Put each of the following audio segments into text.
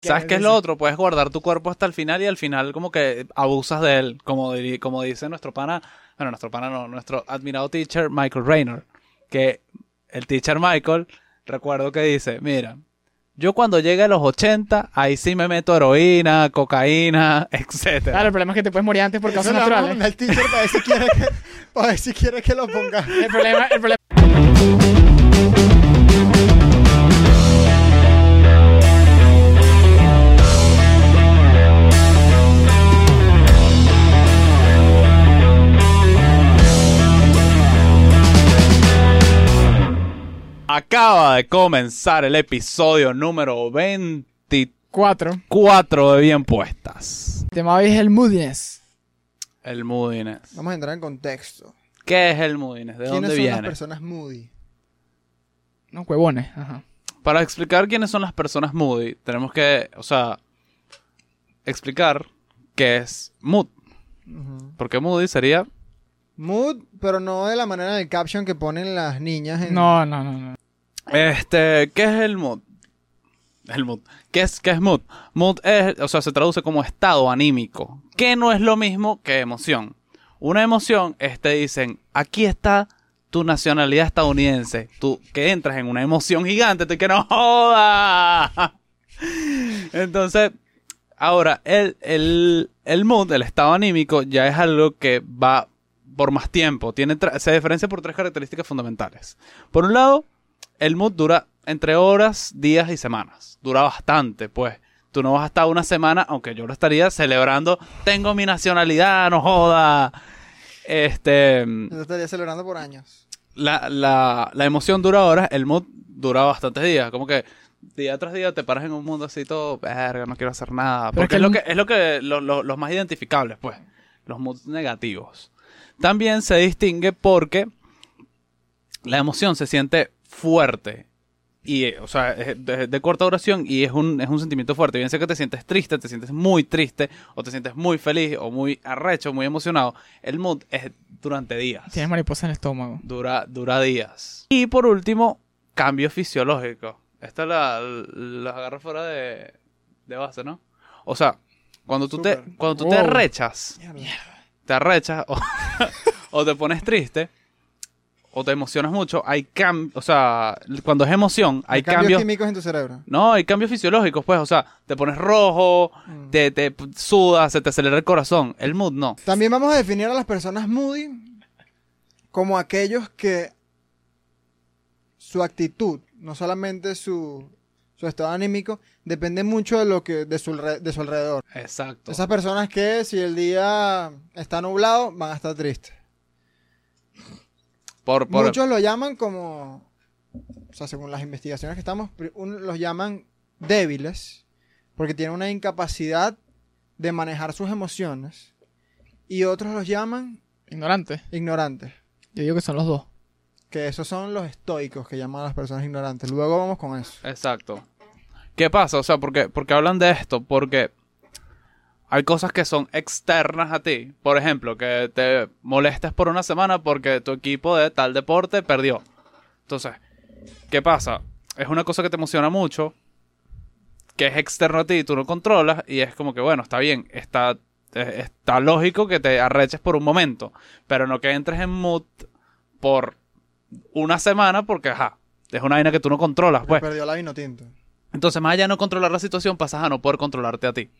¿Sabes qué es lo otro? Puedes guardar tu cuerpo hasta el final y al final como que abusas de él, como, como dice nuestro pana, bueno, nuestro pana no, nuestro admirado teacher Michael Raynor, que el teacher Michael, recuerdo que dice, mira, yo cuando llegue a los 80, ahí sí me meto heroína, cocaína, etcétera. Claro, el problema es que te puedes morir antes por causas naturales. al teacher para ver si quiere que, para ver si quiere que lo ponga. El problema, el problema. Acaba de comenzar el episodio número 24 Cuatro. de Bien Puestas. El tema hoy es el moodiness. El moodiness. Vamos a entrar en contexto. ¿Qué es el moodiness? ¿De ¿Quiénes dónde son las personas moody? No, huevones. Ajá. Para explicar quiénes son las personas moody, tenemos que, o sea, explicar qué es mood. Ujú. Porque moody sería Mood, pero no de la manera del caption que ponen las niñas en... No, no, no, no. Este, ¿qué es el mood? El mood. ¿Qué es, qué es mood? Mood es, o sea, se traduce como estado anímico, que no es lo mismo que emoción. Una emoción es, te dicen, aquí está tu nacionalidad estadounidense. Tú que entras en una emoción gigante, tú que no joda. Entonces, ahora, el, el, el mood, el estado anímico, ya es algo que va por más tiempo. Tiene se diferencia por tres características fundamentales. Por un lado, el mood dura entre horas, días y semanas. Dura bastante, pues. Tú no vas a estar una semana, aunque yo lo estaría celebrando. Tengo mi nacionalidad, no joda. Este. Yo estaría celebrando por años. La, la, la emoción dura horas, el mood dura bastantes días. Como que día tras día te paras en un mundo así todo, verga, no quiero hacer nada. Porque es lo que es lo que lo- lo- los más identificables, pues. Los moods negativos. También se distingue porque la emoción se siente fuerte. Y, o sea, es de, de corta duración y es un, es un sentimiento fuerte. Bien sea que te sientes triste, te sientes muy triste, o te sientes muy feliz, o muy arrecho, muy emocionado. El mood es durante días. Tienes mariposa en el estómago. Dura, dura días. Y por último, cambio fisiológico. Esta la, la agarro fuera de, de base, ¿no? O sea, cuando tú te, cuando tú te arrechas, te arrechas o, o te pones triste o te emocionas mucho, hay cambios, o sea, cuando es emoción, hay cambios, cambios, químicos en tu cerebro. no, hay cambios fisiológicos, pues, o sea, te pones rojo, Mm. te, te sudas, se te acelera el corazón, el mood no. También vamos a definir a las personas moody como aquellos que su actitud, no solamente su, su estado anímico, depende mucho de lo que de su, de su alrededor. Exacto. Esas personas que si el día está nublado van a estar tristes. Por, por, Muchos lo llaman como, o sea, según las investigaciones que estamos, un- los llaman débiles porque tienen una incapacidad de manejar sus emociones y otros los llaman Ignorante. ignorantes. Yo digo que son los dos. Que esos son los estoicos que llaman a las personas ignorantes. Luego vamos con eso. Exacto. ¿Qué pasa? O sea, porque, porque hablan de esto, porque hay cosas que son externas a ti. Por ejemplo, que te molestes por una semana porque tu equipo de tal deporte perdió. Entonces, ¿qué pasa? Es una cosa que te emociona mucho, que es externo a ti y tú no controlas, y es como que, bueno, está bien, está, eh, está lógico que te arreches por un momento, pero no que entres en mood por una semana porque, ajá, es una vaina que tú no controlas, pues. perdió la vino tinto. Entonces, más allá de no controlar la situación, pasas a no poder controlarte a ti.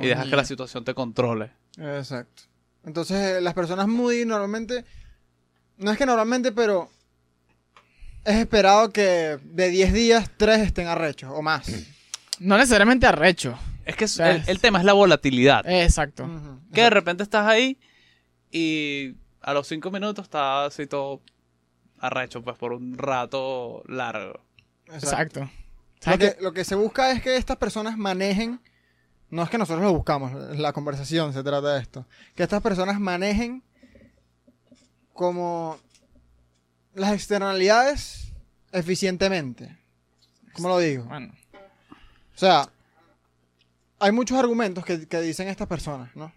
Y dejas que la situación te controle. Exacto. Entonces, eh, las personas moody normalmente, no es que normalmente, pero es esperado que de 10 días, 3 estén arrechos o más. No necesariamente arrecho. Es que es- el, el tema es la volatilidad. Exacto. Que de repente estás ahí y a los cinco minutos estás así todo arrecho, pues por un rato largo. Exacto. Exacto. Lo ¿Sabes que, lo que se busca es que estas personas manejen, no es que nosotros lo buscamos, la conversación se trata de esto, que estas personas manejen como las externalidades eficientemente. ¿Cómo lo digo? Bueno, O sea, hay muchos argumentos que, que dicen estas personas, ¿no?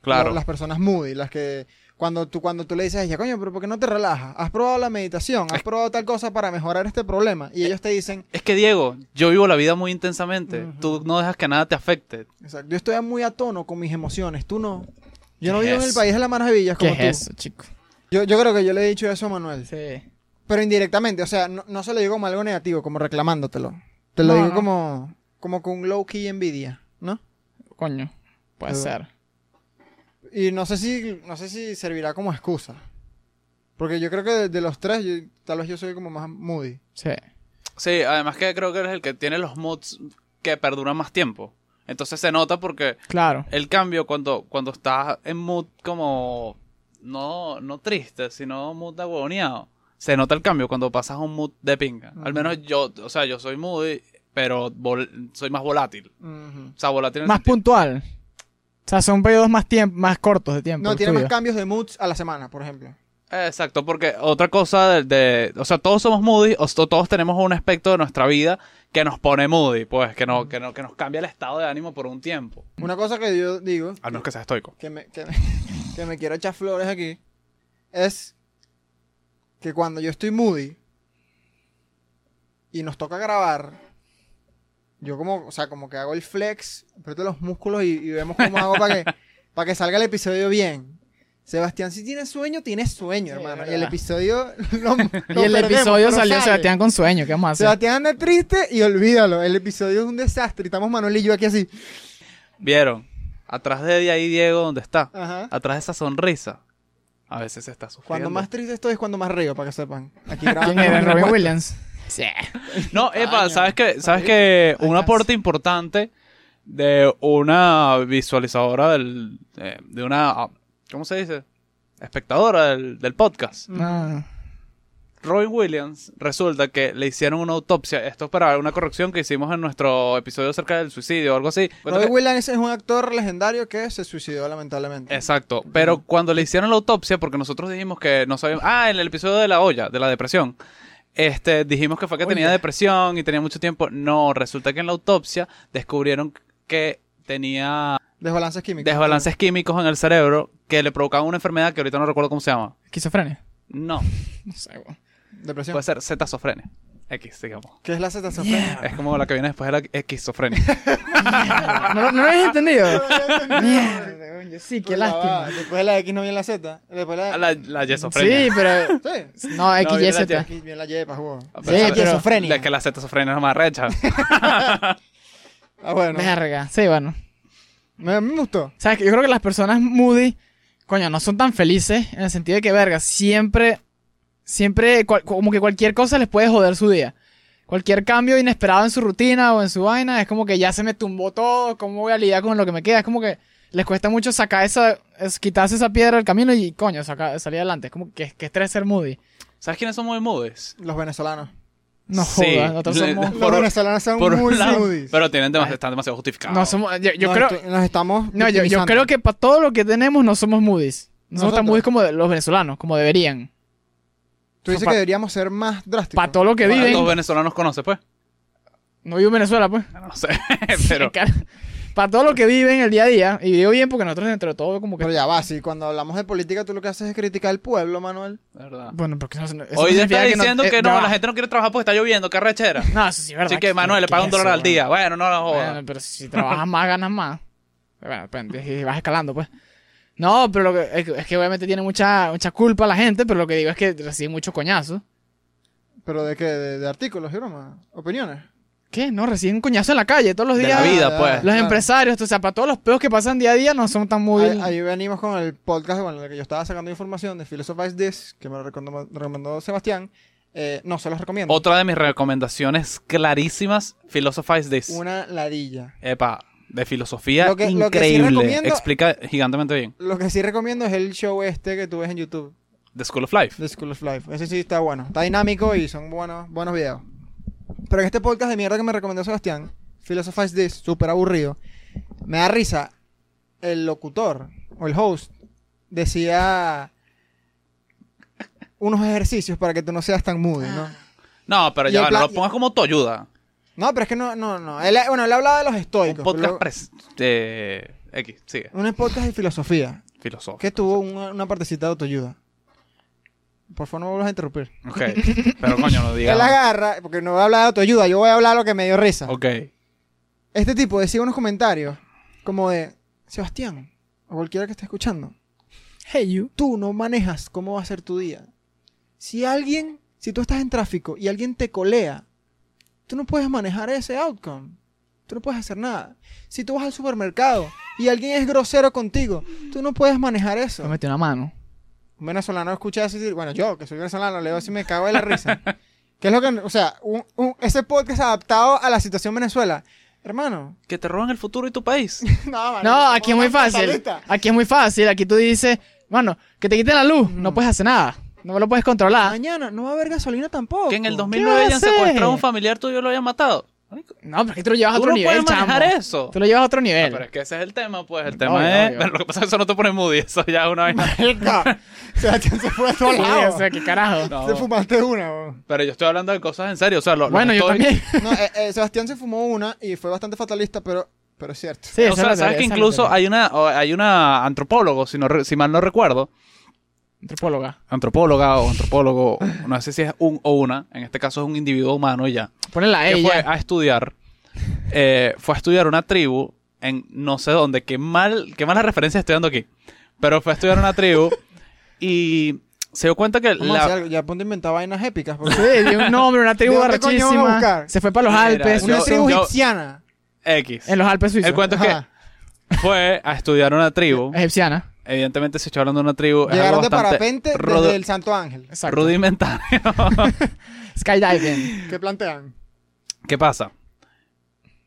Claro. Las personas moody, las que Cuando tú, cuando tú le dices a ella, coño, pero ¿por qué no te relajas? ¿Has probado la meditación? ¿Has probado tal cosa para mejorar este problema? Y ellos te dicen, Es que Diego, yo vivo la vida muy intensamente. Ujú. Tú no dejas que nada te afecte. exacto, yo estoy muy a tono con mis emociones, tú no. Yo no ¿Qué vivo en es el país de las maravillas ¿Qué como es tú. eso, chico? Yo, yo creo que yo le he dicho eso a Manuel. Sí. Pero indirectamente, o sea, no, no se lo digo como algo negativo, como reclamándotelo. Te lo No, digo no. como, como con low key envidia, ¿no? Coño. Puede Pero- ser. Y no sé si, no sé si servirá como excusa. Porque yo creo que de, de los tres, yo- tal vez yo soy como más moody. Sí. Sí, además que creo que eres el que tiene los moods que perduran más tiempo. Entonces se nota porque Claro. el cambio cuando, cuando estás en mood como no, no triste, sino mood agoneado. Se nota el cambio cuando pasas a un mood de pinga. Al menos yo, o sea, yo soy moody, pero vol- soy más volátil. O sea, volátil en Más sentido- puntual. O sea, son periodos más, más cortos de tiempo. No, tiene más cambios de moods a la semana, por ejemplo. Exacto, porque otra cosa de, de- o sea, todos somos moody, o to- todos tenemos un aspecto de nuestra vida que nos pone moody, pues, que, no, que, no, que nos cambia el estado de ánimo por un tiempo. Una cosa que yo digo, A menos que sea estoico. que me, que, me, que me quiero echar flores aquí, es que cuando yo estoy moody y nos toca grabar, yo como, o sea, como que hago el flex, aprieto los músculos y, y vemos cómo hago para que, para que salga el episodio bien. Sebastián, si tiene sueño, tiene sueño, Sí, hermano. Y el episodio lo, Y el episodio salió Sebastián Sebastián con sueño. ¿Qué vamos a hacer? Sebastián anda triste y olvídalo. El episodio es un desastre. y Estamos Manuel y yo aquí así. ¿Vieron? Atrás de ahí Diego, ¿dónde está? Ajá. Atrás de esa sonrisa. A veces se está sufriendo. Cuando más triste estoy es cuando más río, para que sepan. Aquí ¿Quién grabando era? Robin. Williams. Sí. No, Epa. ¿sabes que ¿Sabes que Ay, Un aporte importante de una visualizadora del... eh, de una... ¿Cómo se dice? Espectadora del, del podcast. Ah. Robin Williams resulta que le hicieron una autopsia. Esto es para una corrección que hicimos en nuestro episodio acerca del suicidio o algo así. Robin Williams es un actor legendario que se suicidó lamentablemente. Exacto. Pero cuando le hicieron la autopsia, porque nosotros dijimos que no sabíamos. Ah, en el episodio de la olla, de la depresión. Este, dijimos que fue que tenía depresión y tenía mucho tiempo. No, resulta que en la autopsia descubrieron que tenía Desbalances químicos. desbalances químicos en el cerebro que le provocaban una enfermedad que ahorita no recuerdo cómo se llama. ¿Esquizofrenia? No, No sé, weón. Depresión. puede ser cetazofrenia. X, digamos. ¿Qué es la cetazofrenia? Es como la que viene después de la esquizofrenia. ¿No, ¿No lo habías entendido? Mierda, sí, qué Pues lástima. Después de la X no viene la Z. Después la... la, la yesofrenia. Sí, pero... Sí. No, XYZ. Y. Aquí viene la Y para juego. Ah, Sí, pero- pero- Yesofrenia. Es que la cetazofrenia es más recha. Ah, bueno. Verga. Sí, bueno. Me, me gustó. ¿Sabes? que Yo creo que las personas moody, coño, no son tan felices en el sentido de que, verga, siempre, siempre, cual- como que cualquier cosa les puede joder su día. Cualquier cambio inesperado en su rutina o en su vaina, es como que ya se me tumbó todo, ¿cómo voy a lidiar con lo que me queda? Es como que les cuesta mucho sacar esa, es, quitarse esa piedra del camino y, coño, sacar, salir adelante. Es como que, que estrés ser moody. ¿Sabes quiénes son muy moodies? Los venezolanos. No Sí. jodas, nosotros somos... Los Por- venezolanos son muy lado, moodies. pero tienen demasi- Ay. están demasiado justificados. No somos, yo, yo nos, creo, nos estamos no, yo, creo que para todo lo que tenemos no somos moodies. No somos tan moodies como de- los venezolanos, como deberían. Tú dices que deberíamos ser más drásticos. Para todo lo que ¿Cuántos viven. venezolanos conoces, pues? No vivo en Venezuela, pues. No sé, pero... Para todo lo que viven el día a día. Y digo bien porque nosotros dentro de todo como que... Pero ya va, si cuando hablamos de política tú lo que haces es criticar al pueblo, Manuel. de verdad. Bueno, porque no, eso no Hoy significa está diciendo eh, que no, ya va. la gente no quiere trabajar porque está lloviendo, qué rechera. No, eso sí es verdad. Así que, Manuel, le ¿qué paga un dólar eso, al día. Bueno, no lo jodas. Bueno, pero si trabajas más, ganas más. Bueno, depende, y vas escalando, pues. No, pero lo que, es, que- es que obviamente tiene mucha, mucha culpa la gente, pero lo que digo es que reciben muchos coñazos. ¿Pero de qué? ¿De, de artículos y bromas? ¿Opiniones? ¿Qué? No, reciben coñazos en la calle todos los De días. la vida, pues. Los claro. empresarios, o sea, para todos los peos que pasan día a día no son tan muy... Ahí, ahí venimos con el podcast bueno, en el que yo estaba sacando información de Philosophize This, que me lo recomendó, recomendó Sebastián. Eh, no, se los recomiendo. Otra de mis recomendaciones clarísimas, Philosophize This. Una ladilla. Epa, de filosofía Lo que- lo que sí increíble. Explica gigantemente bien. Lo que sí recomiendo es el show este que tú ves en YouTube, The School of Life. The School of Life. Ese sí está bueno. Está dinámico y son buenos, buenos videos. Pero en este podcast de mierda que me recomendó Sebastián, Philosophize This, súper aburrido, me da risa. El locutor o el host decía unos ejercicios para que tú no seas tan moody, ¿no? No, pero Y ya no plan- lo pongas como tu ayuda. No, pero es que no, no, no. Él, bueno, él hablaba de los Un estoicos. podcast pero pres- de X, sigue. un podcast de filosofía. filosóficos. Que tuvo una, una partecita de autoayuda. Por favor, no me vuelvas a interrumpir. Ok, pero coño, no Él digas. agarra, porque no voy a hablar de autoayuda, yo voy a hablar lo que me dio risa. Ok. Este tipo decía unos comentarios como de, Sebastián, o cualquiera que esté escuchando, Hey, you. tú no manejas cómo va a ser tu día. Si alguien, si tú estás en tráfico y alguien te colea, tú no puedes manejar ese outcome. Tú no puedes hacer nada. Si tú vas al supermercado y alguien es grosero contigo, tú no puedes manejar eso. Me metió una mano. Un venezolano escucha así, bueno, yo que soy venezolano, leo así me cago de la risa. ¿Qué es lo que, o sea, un- un- ese podcast adaptado a la situación Venezuela? Hermano. Que te roban el futuro y tu país. No, marico, No, aquí es muy fácil. Aquí es muy fácil. Aquí tú dices, mano, que te quiten la luz. No puedes hacer nada. No lo puedes controlar. Mañana no va a haber gasolina tampoco. que en el ¿Qué 2009 hayan secuestrado a un familiar tuyo y lo hayan matado. No, porque tú lo llevas a Tú otro no nivel, puedes manejar chamo. eso. Tú lo llevas a otro nivel. pero es que ese es el tema, pues. El tema es. Pero lo que pasa es que eso no te pone moody. Eso ya es una vaina. Marica, Sebastián se fue a todos lados. o sea, qué carajo. No. Se fumaste una. weón. Pero yo estoy hablando de cosas en serio. O sea, lo, lo bueno, que yo también. No, eh, eh, Sebastián se fumó una y fue bastante fatalista, pero, pero es cierto. Sí, o sea, es sabes que es incluso hay una, hay una antropólogo, si, no, re- si mal no recuerdo, Antropóloga. antropóloga o antropólogo, no sé si es un o una, en este caso es un individuo humano y ya, Ponela a que fue ella. a estudiar, eh, fue a estudiar una tribu en no sé dónde, qué mal, qué mala referencia estoy dando aquí, pero fue a estudiar una tribu y se dio cuenta que Vamos a hacer algo. Ya ponte inventar vainas épicas. porque- Sí, dio un nombre, una tribu ¿De dónde coño vamos a arrechísima. buscar? Se fue para los Mira, Alpes. Una tribu yo- egipciana. X. En los Alpes suizos. El cuento es que fue a estudiar una tribu, Egipciana. Evidentemente se está hablando de una tribu, es Llegaron de parapente desde el Santo Ángel. Exacto. rudimentario. Skydiving. ¿Qué plantean? ¿Qué pasa?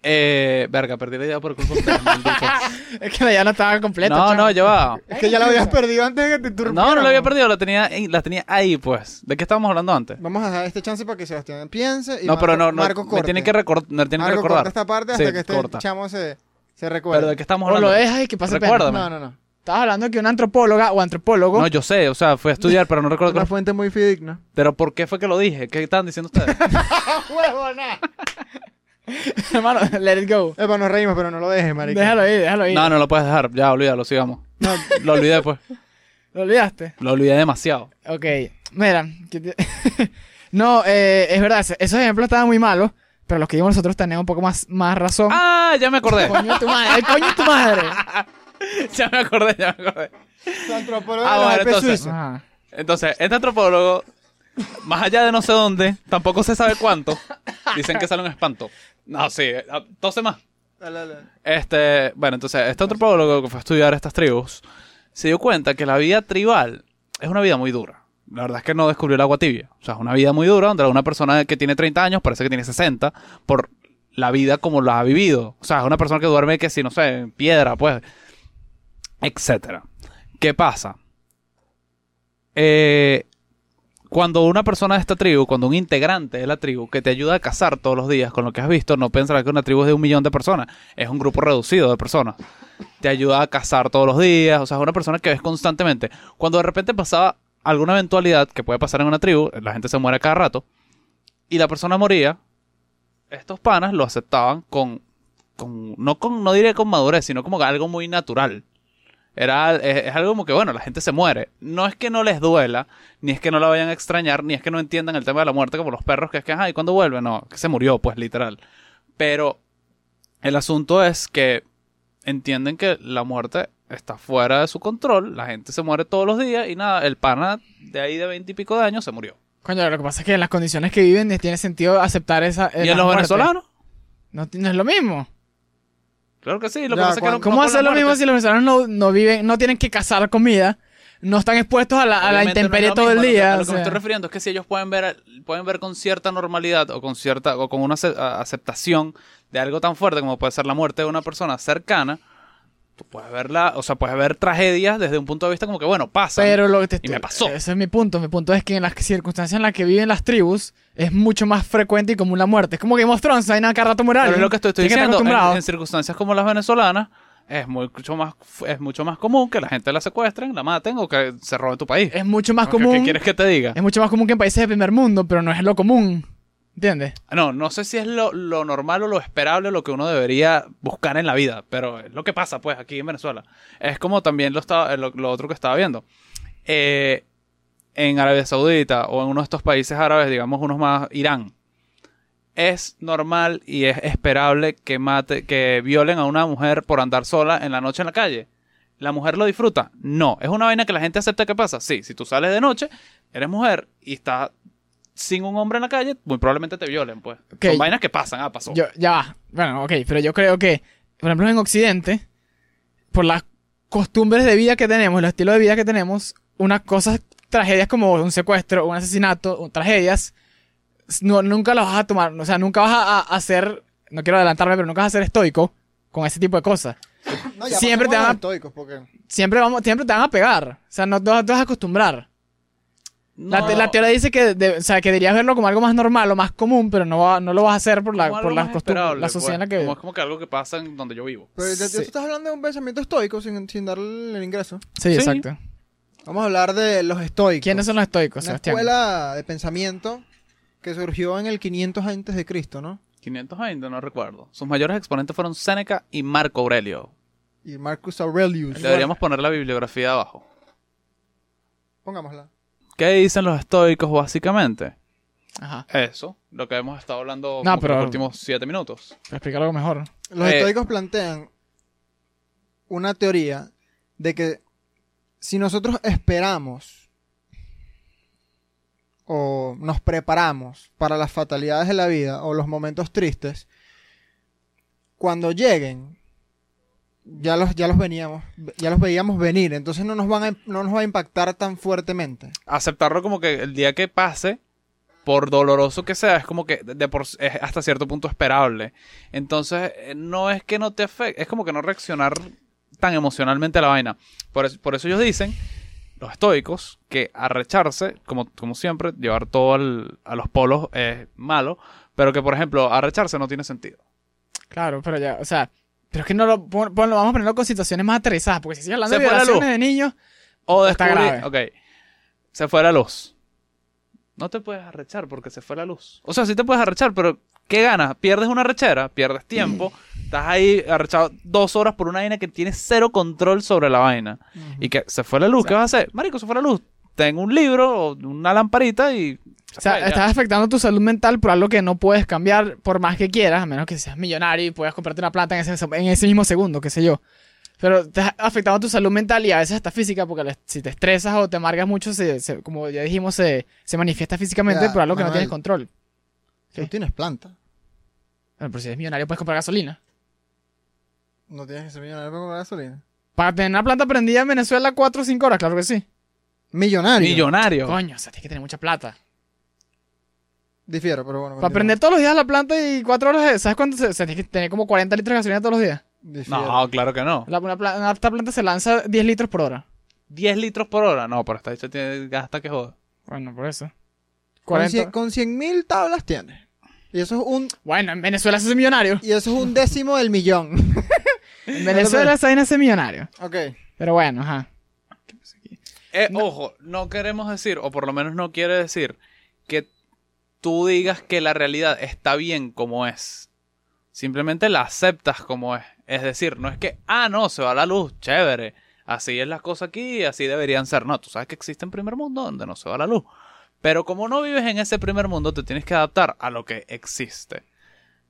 Eh, verga, perdí la idea por culpa de es que la ya no estaba completa. No, no, va. Es que ya la habías perdido antes de que te interrumpiera. No, no la había perdido, la tenía, ahí- la tenía ahí, pues. ¿De qué estábamos hablando antes? Vamos a dar este chance para que Sebastián piense y No, Marco, pero no, no, Marco me corte. que, me tienen que Marco recordar. corta esta parte hasta Sí, que este corta. chamo se, se recuerde. Pero ¿de qué estamos O hablando? lo dejas y que pase pena. No, no, no. Estabas hablando de que una antropóloga o antropólogo. No, yo sé, o sea, fui a estudiar, pero no recuerdo. Una fuente muy fidedigna. Pero ¿por qué fue que lo dije? ¿Qué estaban diciendo ustedes? ¡Huevona! Hermano, let it go. Epa, nos reímos, pero no lo dejes, marica. Déjalo ahí, déjalo ahí. no, no lo puedes dejar. Ya, olvídalo, sigamos. No, Lo olvidé, pues. ¿Lo olvidaste? Lo olvidé demasiado. Ok, mira. te- no, eh, es verdad, esos ejemplos estaban muy malos, pero los que dimos nosotros tenemos un poco más, más razón. ¡Ah! Ya me acordé. Coño tu madre, el coño de tu madre. ya me acordé, ya me acordé. el antropólogo Ah, bueno, entonces. Ajá. Entonces, este antropólogo, más allá de no sé dónde, tampoco se sabe cuánto, dicen que sale un espanto. No, sí, entonces más. Dale, dale. Este, bueno, entonces, este antropólogo que fue a estudiar estas tribus, se dio cuenta que la vida tribal es una vida muy dura. La verdad es que no descubrió el agua tibia. O sea, es una vida muy dura donde una persona que tiene 30 años parece que tiene 60 por la vida como la ha vivido. O sea, es una persona que duerme que si, no sé, en piedra, pues, etcétera. ¿Qué pasa? Eh, cuando una persona de esta tribu, cuando un integrante de la tribu que te ayuda a cazar todos los días con lo que has visto, no pensarás que una tribu es de un millón de personas, es un grupo reducido de personas. Te ayuda a cazar todos los días, o sea, es una persona que ves constantemente. Cuando de repente pasaba alguna eventualidad que puede pasar en una tribu, la gente se muere cada rato, y la persona moría, estos panas lo aceptaban con, con no con, no diré con madurez, sino como algo muy natural. Era, es, es algo como que, bueno, la gente se muere. No es que no les duela, ni es que no la vayan a extrañar, ni es que no entiendan el tema de la muerte como los perros, que es que, ay, ¿cuándo vuelve? No, que se murió, pues, literal. Pero el asunto es que entienden que la muerte está fuera de su control, la gente se muere todos los días y nada, el pana de ahí de veinte y pico de años se murió. Coño, lo que pasa es que en las condiciones que viven tiene sentido aceptar esa. eh, ¿Y en los muerte. venezolanos? No, no es lo mismo. Claro que sí, lo que pasa es que no, ¿Cómo no hacer lo mismo si los venezolanos no, no viven, no tienen que cazar comida, no están expuestos a la, a la no intemperie lo todo el mismo, a lo que- día? A lo que me estoy refiriendo es que si ellos pueden ver, pueden ver con cierta normalidad o con cierta o con una aceptación de algo tan fuerte como puede ser la muerte de una persona cercana, tú puedes verla, o sea, puedes ver tragedias desde un punto de vista como que bueno, pasa. Pero lo que te Y me pasó. Ese es mi punto. Mi punto es que en las circunstancias en las que viven las tribus es mucho más frecuente y común la muerte. Es como Game of Thrones, hay nada cada rato moral. Pero es lo que estoy, diciendo, en, en circunstancias como las venezolanas, es mucho más es mucho más común que la gente la secuestren, la maten o que se robe tu país. Es mucho más ¿Qué- común. ¿Qué quieres que te diga? Es mucho más común que en países de primer mundo, pero no es lo común. ¿Entiendes? No, no sé si es lo, lo normal o lo esperable lo que uno debería buscar en la vida, pero es lo que pasa, pues, aquí en Venezuela. Es como también lo, estaba, lo otro que estaba viendo. Eh, en Arabia Saudita o en uno de estos países árabes, digamos unos más, Irán, es normal y es esperable que mate, que violen a una mujer por andar sola en la noche en la calle. ¿La mujer lo disfruta? No. ¿Es una vaina que la gente acepta que pasa? Sí. Si tú sales de noche, eres mujer y estás sin un hombre en la calle, muy probablemente te violen, pues. Ok. Son vainas que pasan, ah, pasó. Yo, ya va. Bueno, ok, pero yo creo que, por ejemplo, en Occidente, por las costumbres de vida que tenemos, el estilo de vida que tenemos, unas cosas, tragedias como un secuestro, un asesinato, tragedias, no, nunca las vas a tomar, o sea, nunca vas a, a hacer, no quiero adelantarme, pero nunca vas a ser estoico con ese tipo de cosas. No, ya Siempre te van a- los estoicos, porque Siempre, vamos, siempre te van a pegar, o sea, no, no te vas a acostumbrar. La, te- la teoría dice que, de- o sea, que deberías verlo como algo más normal o más común, pero no, va- no lo vas a hacer por la, como por las costumbres, la sociedad en la pues. que... Como es como que algo que pasa en donde yo vivo. Pero Sí. tú estás hablando de un pensamiento estoico sin, sin darle el ingreso. Sí, Sí. exacto. Vamos a hablar de los estoicos. ¿Quiénes son los estoicos, Una Sebastián? escuela de pensamiento que surgió en el 500 antes de Cristo, ¿no? 520, no recuerdo. Sus mayores exponentes fueron Séneca y Marco Aurelio. Y Marcus Aurelius. Deberíamos poner la bibliografía abajo. Pongámosla. ¿Qué dicen los estoicos básicamente? Ajá. Eso, lo que hemos estado hablando No, pero- los últimos siete minutos. Explicar algo mejor. Los Eh, estoicos plantean una teoría de que si nosotros esperamos o nos preparamos para las fatalidades de la vida o los momentos tristes, cuando lleguen, ya los, ya los veníamos, ya los veíamos venir, entonces no nos van a, no nos va a impactar tan fuertemente. Aceptarlo como que el día que pase, por doloroso que sea, es como que de por, es hasta cierto punto esperable. Entonces, eh, no es que no te afecte, es como que no reaccionar tan emocionalmente a la vaina. Por eso, por eso ellos dicen, los estoicos, que arrecharse, como, como siempre, llevar todo al- a los polos es malo, pero que, por ejemplo, arrecharse no tiene sentido. Claro, pero ya, o sea, pero es que no lo, pon- ponlo- vamos a ponerlo con situaciones más aterrizadas, porque si sigues hablando Se de fue la luz. violaciones de niños, O Está descubrir, grave. ok, se fue la luz. No te puedes arrechar porque se fue la luz. O sea, sí te puedes arrechar, pero ¿qué ganas? Pierdes una arrechera, pierdes tiempo, estás ahí arrechado dos horas por una vaina que tiene cero control sobre la vaina. Y que se fue la luz, ¿qué vas a hacer? Marico, se fue la luz. Tengo un libro o una lamparita y... o sea, ya. estás afectando tu salud mental por algo que no puedes cambiar por más que quieras, a menos que seas millonario y puedas comprarte una planta en ese, en ese mismo segundo, qué sé yo. Pero estás afectando tu salud mental y a veces hasta física, porque si te estresas o te amargas mucho, se, se- como ya dijimos, se, se manifiesta físicamente Ya, por algo que no tienes control. Tú ¿Qué? tienes planta. Bueno, pero si eres millonario puedes comprar gasolina. No tienes que ser millonario para comprar gasolina. Para tener una planta prendida en Venezuela 4 o 5 horas, claro que sí. Millonario. Millonario. Coño, o sea, tienes que tener mucha plata. Difiero, pero bueno. Para prender todos los días la planta y 4 horas, ¿sabes cuánto? Se, o sea, tienes que tener como 40 litros de gasolina todos los días. Difiero. No, claro que no. La, una pla- una- esta planta se lanza 10 litros por hora. 10 litros por hora. No, pero esta dicha tiene gasta que joda. Bueno, por eso. Con 40. 100 Con 100 mil tablas tienes. Y eso es un Bueno, en Venezuela se hace millonario. y eso es un décimo del millón. En Venezuela se hace millonario. ok. Pero bueno, ajá. Eh, Ojo, no queremos decir, o por lo menos no quiere decir, que tú digas que la realidad está bien como es. Simplemente la aceptas como es. Es decir, no es que, ah, no, se va la luz, chévere. Así es la cosa aquí, así deberían ser. No, tú sabes que existe un primer mundo donde no se va la luz. Pero como no vives en ese primer mundo, te tienes que adaptar a lo que existe.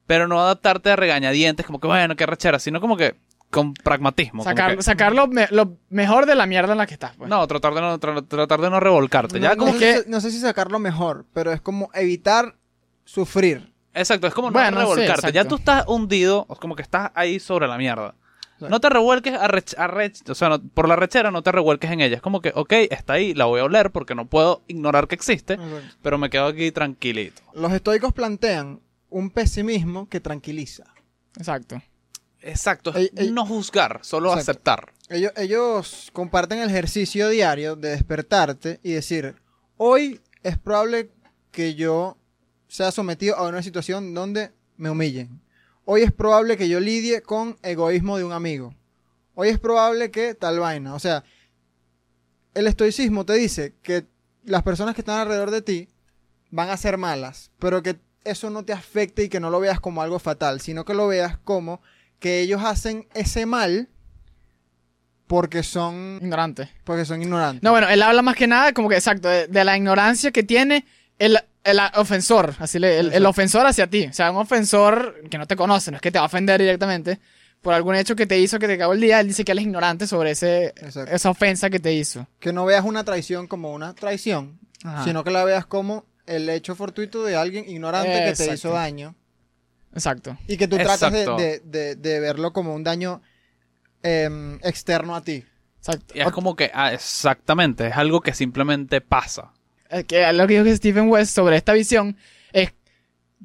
Pero no adaptarte a regañadientes, como que, bueno, qué rechera, sino como que con pragmatismo. como Sacar, que- sacar lo, me- lo mejor de la mierda en la que estás. Pues. no, tratar de no, tra- tratar de no revolcarte. Ya no, como no que- sé, si- no sé si sacarlo mejor, pero es como evitar sufrir. Exacto, es como no sí, revolcarte. ya tú estás hundido, es como que estás ahí sobre la mierda. No te revuelques a rech- a rech- o sea, no- por la rechera no te revuelques en ella. Es como que, ok, está ahí, la voy a oler porque no puedo ignorar que existe, pero me quedo aquí tranquilito. Los estoicos plantean un pesimismo que tranquiliza. Exacto. Exacto, es Ey, ey. no juzgar, solo Exacto. aceptar. Ellos, ellos comparten el ejercicio diario de despertarte y decir, hoy es probable que yo sea sometido a una situación donde me humillen. Hoy es probable que yo lidie con egoísmo de un amigo. Hoy es probable que tal vaina. O sea, el estoicismo te dice que las personas que están alrededor de ti van a ser malas, pero que eso no te afecte y que no lo veas como algo fatal, sino que lo veas como que ellos hacen ese mal porque son, Ignorante. porque son ignorantes. No, bueno, él habla más que nada, como que exacto, de, de la ignorancia que tiene el, el ofensor, así le, el, el ofensor hacia ti. O sea, un ofensor que no te conoce, no es que te va a ofender directamente por algún hecho que te hizo que te cagó el día. Él dice que él es ignorante sobre ese, Exacto. esa ofensa que te hizo. Que no veas una traición como una traición, Ajá. sino que la veas como el hecho fortuito de alguien ignorante que te hizo daño Exacto. y que tú tratas de, de- de- de verlo como un daño em, externo a ti. Exacto. Y es como que, ah, exactamente, es algo que simplemente pasa. Que lo que dijo Stephen West sobre esta visión es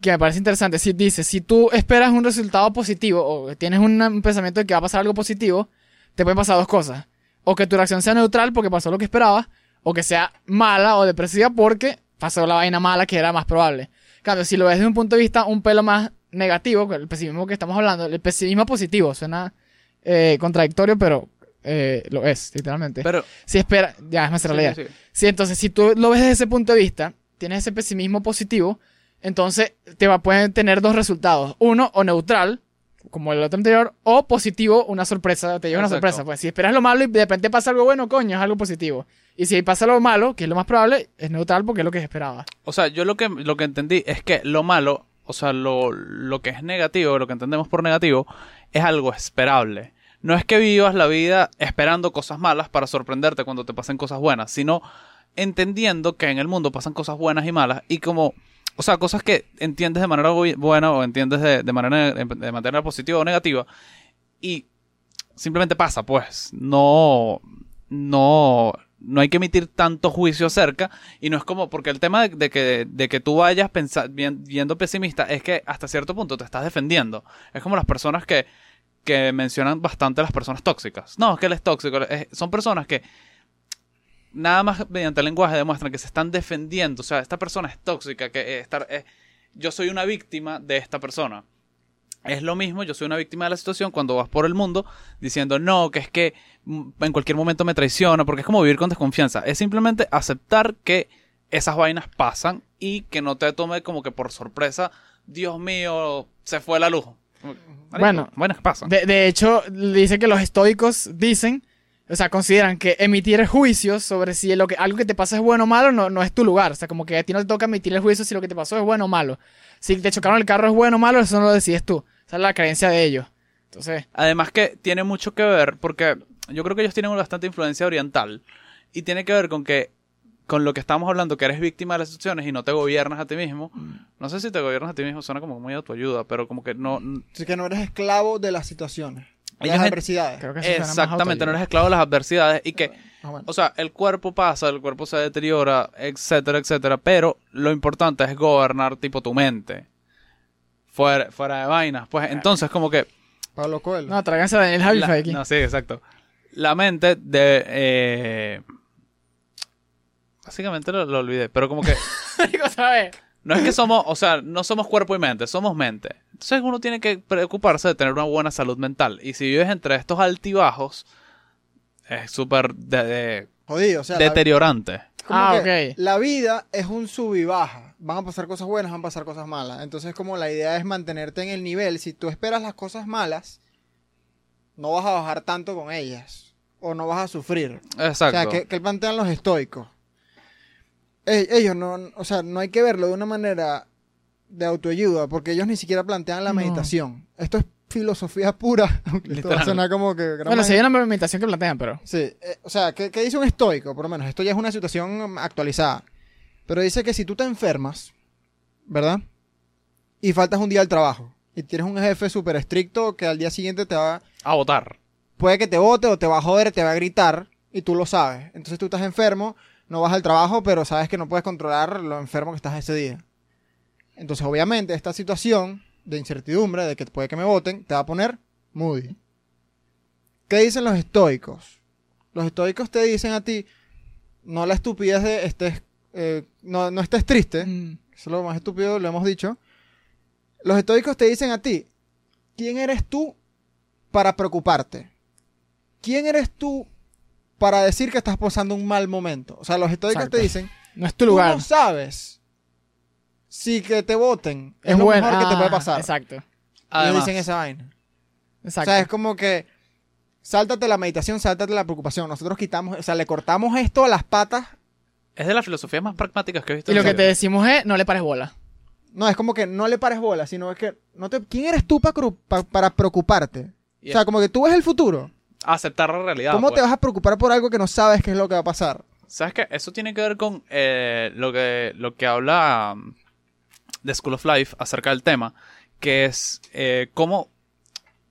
que me parece interesante. Si dice, si tú esperas un resultado positivo o tienes un, un pensamiento de que va a pasar algo positivo, te pueden pasar dos cosas. O que tu reacción sea neutral porque pasó lo que esperabas, o que sea mala o depresiva porque pasó la vaina mala que era más probable. En cambio, si lo ves desde un punto de vista un pelo más negativo, el pesimismo que estamos hablando, el pesimismo positivo, suena eh, contradictorio, pero eh, lo es, literalmente. Pero, si espera, ya es la idea. sí, entonces si tú lo ves desde ese punto de vista, tienes ese pesimismo positivo, entonces te va, pueden tener dos resultados. Uno, o neutral, como el otro anterior, o positivo, una sorpresa, te lleva una sorpresa. Pues si esperas lo malo y de repente pasa algo bueno, coño, es algo positivo. Y si pasa lo malo, que es lo más probable, es neutral porque es lo que esperaba. O sea, yo lo que, lo que entendí es que lo malo, o sea, lo, lo que es negativo, lo que entendemos por negativo, es algo esperable. No es que vivas la vida esperando cosas malas para sorprenderte cuando te pasen cosas buenas, sino entendiendo que en el mundo pasan cosas buenas y malas y como, o sea, cosas que entiendes de manera bu- buena o entiendes de, de manera, de manera positiva o negativa y simplemente pasa, pues. No, no, no hay que emitir tanto juicio acerca y no es como, porque el tema de, que, de que tú vayas viendo pesimista es que hasta cierto punto te estás defendiendo. Es como las personas que, que mencionan bastante las personas tóxicas. No, es que él es tóxico. son personas que nada más mediante el lenguaje demuestran que se están defendiendo. O sea, esta persona es tóxica, que eh, estar, eh, yo soy una víctima de esta persona. Es lo mismo, yo soy una víctima de la situación cuando vas por el mundo diciendo, no, que es que mm, en cualquier momento me traiciona, porque es como vivir con desconfianza. Es simplemente aceptar que esas vainas pasan y que no te tome como que por sorpresa, Dios mío, se fue la luz. Marico, Bueno, vainas pasan. De, de hecho, dice que los estoicos dicen, o sea, consideran que emitir juicios sobre si lo que, algo que te pasa es bueno o malo no, no es tu lugar. O sea, como que a ti no te toca emitir el juicio si lo que te pasó es bueno o malo. Si te chocaron el carro es bueno o malo, eso no lo decides tú. Esa es la creencia de ellos. Entonces, Además que tiene mucho que ver, porque yo creo que ellos tienen bastante influencia oriental. Y tiene que ver con que, con lo que estamos hablando, que eres víctima de las situaciones y no te gobiernas a ti mismo. No sé si te gobiernas a ti mismo, suena como muy autoayuda, pero como que no... Así que no eres esclavo de las situaciones, las adversidades. creo que eso Exactamente, no eres esclavo de las adversidades y que, Más o sea, el cuerpo pasa, el cuerpo se deteriora, etcétera, etcétera, pero lo importante es gobernar tipo tu mente. Fuera, fuera de vainas. Pues entonces como que... Pablo Coelho. No, tráiganse a Daniel Javi La- aquí. No, sí, exacto. La mente de... eh, Básicamente lo, lo olvidé, pero como que... Otra vez. No es que somos, o sea, no somos cuerpo y mente, somos mente. Entonces uno tiene que preocuparse de tener una buena salud mental. Y si vives entre estos altibajos, es súper de- de- Jodido, o sea, deteriorante. como Ah, ok. la vida es un sub y baja. Van a pasar cosas buenas, van a pasar cosas malas. Entonces, como la idea es mantenerte en el nivel, si tú esperas las cosas malas, no vas a bajar tanto con ellas. O no vas a sufrir. Exacto. O sea, que, que plantean los estoicos. Ellos no, o sea, no hay que verlo de una manera de autoayuda, porque ellos ni siquiera plantean la No. meditación. Esto es filosofía pura. Aunque esto va a Literal. sonar como que... Bueno, hay una meditación que plantean, pero. Sí, eh, o sea, ¿qué, qué dice un estoico? Por lo menos, esto ya es una situación actualizada. Pero dice que si tú te enfermas, ¿verdad? Y faltas un día al trabajo, y tienes un jefe súper estricto que al día siguiente te va, A votar. puede que te vote o te va a joder, te va a gritar, y tú lo sabes. Entonces tú estás enfermo, no vas al trabajo, pero sabes que no puedes controlar lo enfermo que estás ese día. Entonces, obviamente, esta situación de incertidumbre, de que puede que me voten, te va a poner moody. ¿Qué dicen los estoicos? Los estoicos te dicen a ti, no la estupidez de estés, eh, no, no estés triste, Mm, eso es lo más estúpido, lo hemos dicho. Los estoicos te dicen a ti, ¿quién eres tú para preocuparte? ¿Quién eres tú para decir que estás pasando un mal momento? O sea, los estoicos Exacto. te dicen, No es tu tú lugar. no sabes si que te voten es, lo bueno. mejor que te puede Ah, pasar. Exacto. Además, dicen esa vaina. Exacto. O sea, es como que sáltate la meditación, sáltate la preocupación. Nosotros quitamos, o sea, le cortamos esto a las patas. es de las filosofías más pragmáticas que he visto. y lo que te decimos es, no le pares bola. No, es como que no le pares bola, sino es que no te, ¿quién eres tú pa cru- pa- para preocuparte? Y O sea, como que tú ves el futuro. Aceptar la realidad. ¿Cómo pues. te vas a preocupar por algo que no sabes qué es lo que va a pasar? ¿Sabes qué? Eso tiene que ver con eh, lo, que, lo que habla um, The School of Life acerca del tema, que es eh, cómo,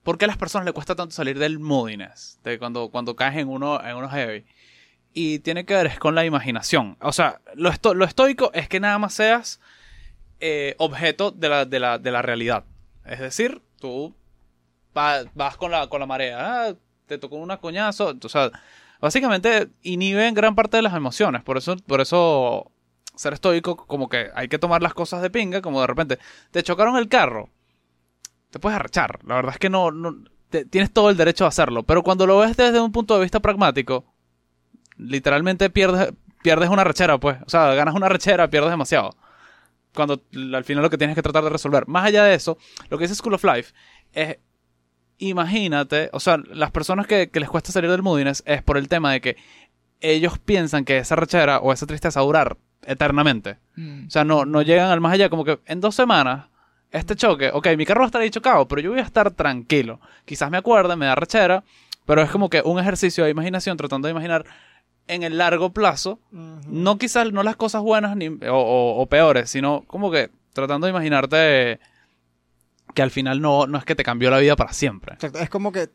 por qué a las personas les cuesta tanto salir del moodiness, de cuando, cuando caes en uno, en uno heavy. Y tiene que ver es con la imaginación. O sea, lo, esto- lo estoico es que nada más seas eh, objeto de la, de, la, de la realidad. Es decir, tú va- vas con la, con la marea, ah, te tocó una coñazo, o sea, básicamente inhiben gran parte de las emociones. Por eso, por eso ser estoico, como que hay que tomar las cosas de pinga, como de repente te chocaron el carro, te puedes arrechar. La verdad es que no, tienes todo el derecho a hacerlo. Pero cuando lo ves desde un punto de vista pragmático, literalmente pierdes, pierdes una rechera, pues. O sea, ganas una rechera, pierdes demasiado. Cuando al final lo que tienes que tratar de resolver. Más allá de eso, lo que dice School of Life es imagínate, o sea, las personas que, que les cuesta salir del moodiness es por el tema de que ellos piensan que esa rechera o esa tristeza va a durar eternamente. Mm. O sea, no, no llegan al más allá, como que en dos semanas, este choque, ok, mi carro va a estar ahí chocado, pero yo voy a estar tranquilo. Quizás me acuerde, me da rechera, pero es como que un ejercicio de imaginación tratando de imaginar en el largo plazo, no quizás, no las cosas buenas ni, o, o- o peores, sino como que tratando de imaginarte que al final no, no es que te cambió la vida para siempre. Exacto, Es como que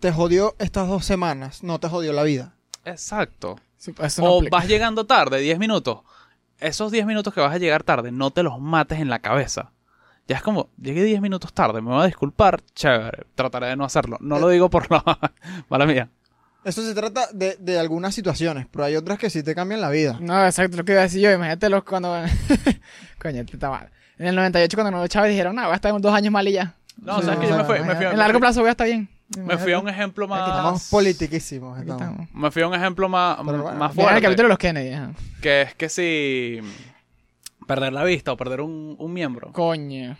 te jodió estas dos semanas, no te jodió la vida. Exacto. Sí, pues, eso no O aplica. vas llegando tarde, 10 minutos. Esos 10 minutos que vas a llegar tarde, no te los mates en la cabeza. Ya es como, llegué 10 minutos tarde, me voy a disculpar, chévere, trataré de no hacerlo. No lo digo por la mala mía. Eso se trata de, de algunas situaciones, pero hay otras que sí te cambian la vida. No, exacto, lo que iba a decir yo. Imagínate los cuando. Coño, este está mal. En el 98, cuando nos Chávez dijeron, no, voy a estar en dos años mal y ya. No, Sí, sabes que no, yo me no, fui, no, me fui, En largo plazo voy a estar bien. me fui a un ejemplo Aquí Estamos más. politiquísimos. Aquí estamos. estamos. Me fui a un ejemplo más, Pero bueno, más el fuerte. capítulo de los Kennedy. ajá. Que es que si perder la vista o perder un, un miembro. Coño.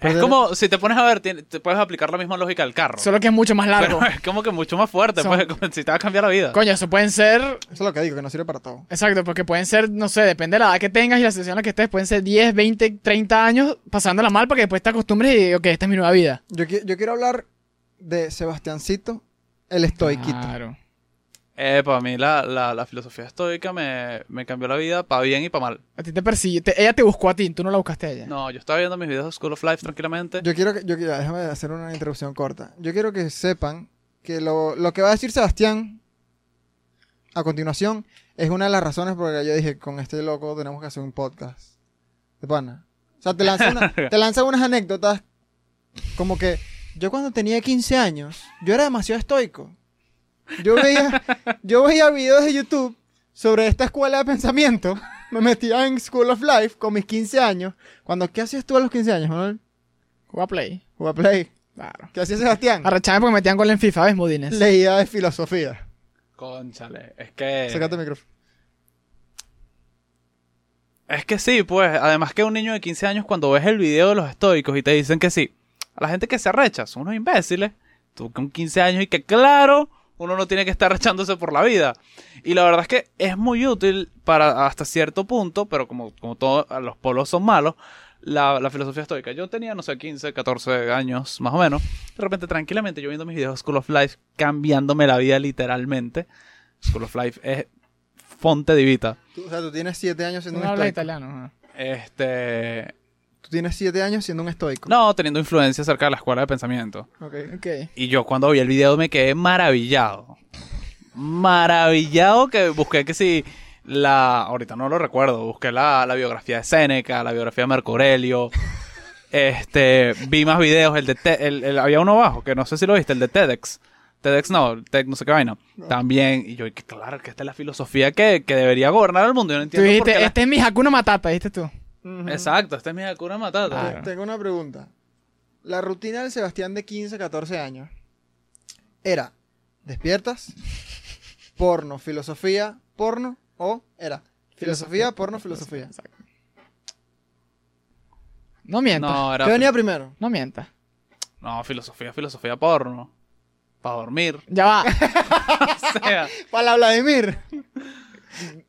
Es Perder- como, si te pones a ver, te puedes aplicar la misma lógica al carro. Solo que es mucho más largo. Pero es como que mucho más fuerte, Son- pues, como si te va a cambiar la vida. Coño, eso pueden ser. Eso es lo que digo, que no sirve para todo. Exacto, porque pueden ser, no sé, depende de la edad que tengas y la situación en la que estés. Pueden ser 10, 20, 30 años pasándola mal para que después te acostumbres y, ok, esta es mi nueva vida. Yo, qui- yo quiero hablar de Sebastiancito, el estoiquito. Claro. Eh, para mí la, la, la filosofía estoica me, me cambió la vida para bien y para mal. A ti te persiguió. te- ella te buscó a ti, tú no la buscaste a ella. No, yo estaba viendo mis videos de School of Life tranquilamente. Yo quiero que, yo quiero, déjame hacer una introducción corta. Yo quiero que sepan que lo, lo que va a decir Sebastián a continuación es una de las razones por las que yo dije, con este loco tenemos que hacer un podcast. De pana. O sea, te lanza, una- te lanza unas anécdotas como que yo cuando tenía 15 años, yo era demasiado estoico. Yo veía, yo veía videos de YouTube sobre esta escuela de pensamiento. Me metía en School of Life con mis 15 años. Cuando, ¿qué hacías tú a los 15 años, Manuel? Juega Play. Juega Play. Claro. ¿Qué hacía Sebastián? Arrechame porque metían gol en FIFA, ¿ves, Modines? Leía de filosofía. Conchale, es que... Sácate el micrófono. Es que sí, pues, además que un niño de 15 años cuando ves el video de los estoicos y te dicen que sí, a la gente que se arrecha son unos imbéciles, tú con 15 años y que claro, uno no tiene que estar arrechándose por la vida. Y la verdad es que es muy útil para hasta cierto punto, pero como, como todos los polos son malos, la, la filosofía estoica. Yo tenía, no sé, 15, 14 años más o menos, de repente tranquilamente yo viendo mis videos de School of Life, cambiándome la vida literalmente. School of Life es fonte divita. O sea, tú tienes 7 años no un estoico. italiano. Este, Tú tienes 7 años siendo un estoico. No, teniendo influencia acerca de la escuela de pensamiento. Ok. Ok. Y yo cuando vi el video me quedé maravillado. Maravillado que busqué que si la... Ahorita no lo recuerdo. Busqué la, la biografía de Séneca, la biografía de Marco Aurelio. Este, vi más videos, el de Te- el- el- había uno abajo, que no sé si lo viste, el de TEDx. TEDx no, TED no sé qué vaina. También, y yo, que claro, que esta es la filosofía que, que debería gobernar el mundo. Yo no Tú entiendo por dijiste, qué la- este es mi Hakuna Matata, dijiste tú. Exacto, esta es mi Hakuna Matata. Claro. Tengo una pregunta. La rutina del Sebastián de 15, 14 años era despiertas, porno, filosofía, porno o era filosofía, porno, filosofía. Exacto. No mientas. No, era. ¿Qué venía primero? No mientas. No, filosofía, filosofía porno. Para dormir. Ya va. o sea, Para Vladimir.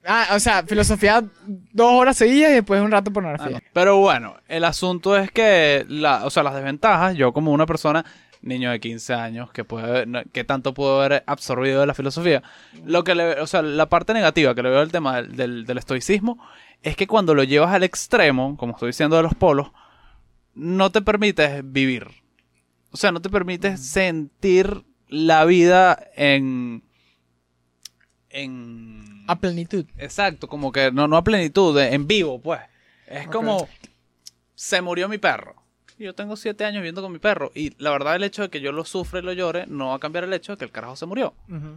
Ah, o sea, filosofía dos horas seguidas y después un rato ah, pornografía. no. Pero bueno, el asunto es que, la, o sea, las desventajas, yo como una persona, niño de 15 años, que puede, que tanto puedo haber absorbido de la filosofía, lo que le, o sea, la parte negativa que le veo del tema del, del, del estoicismo es que cuando lo llevas al extremo, como estoy diciendo de los polos, no te permites vivir. O sea, no te permites sentir la vida en... en... A plenitud. Exacto, como que no, no a plenitud, de- en vivo, pues. Es como, se murió mi perro. Y Yo tengo siete años viviendo con mi perro. Y la verdad, el hecho de que yo lo sufra y lo llore no va a cambiar el hecho de que el carajo se murió.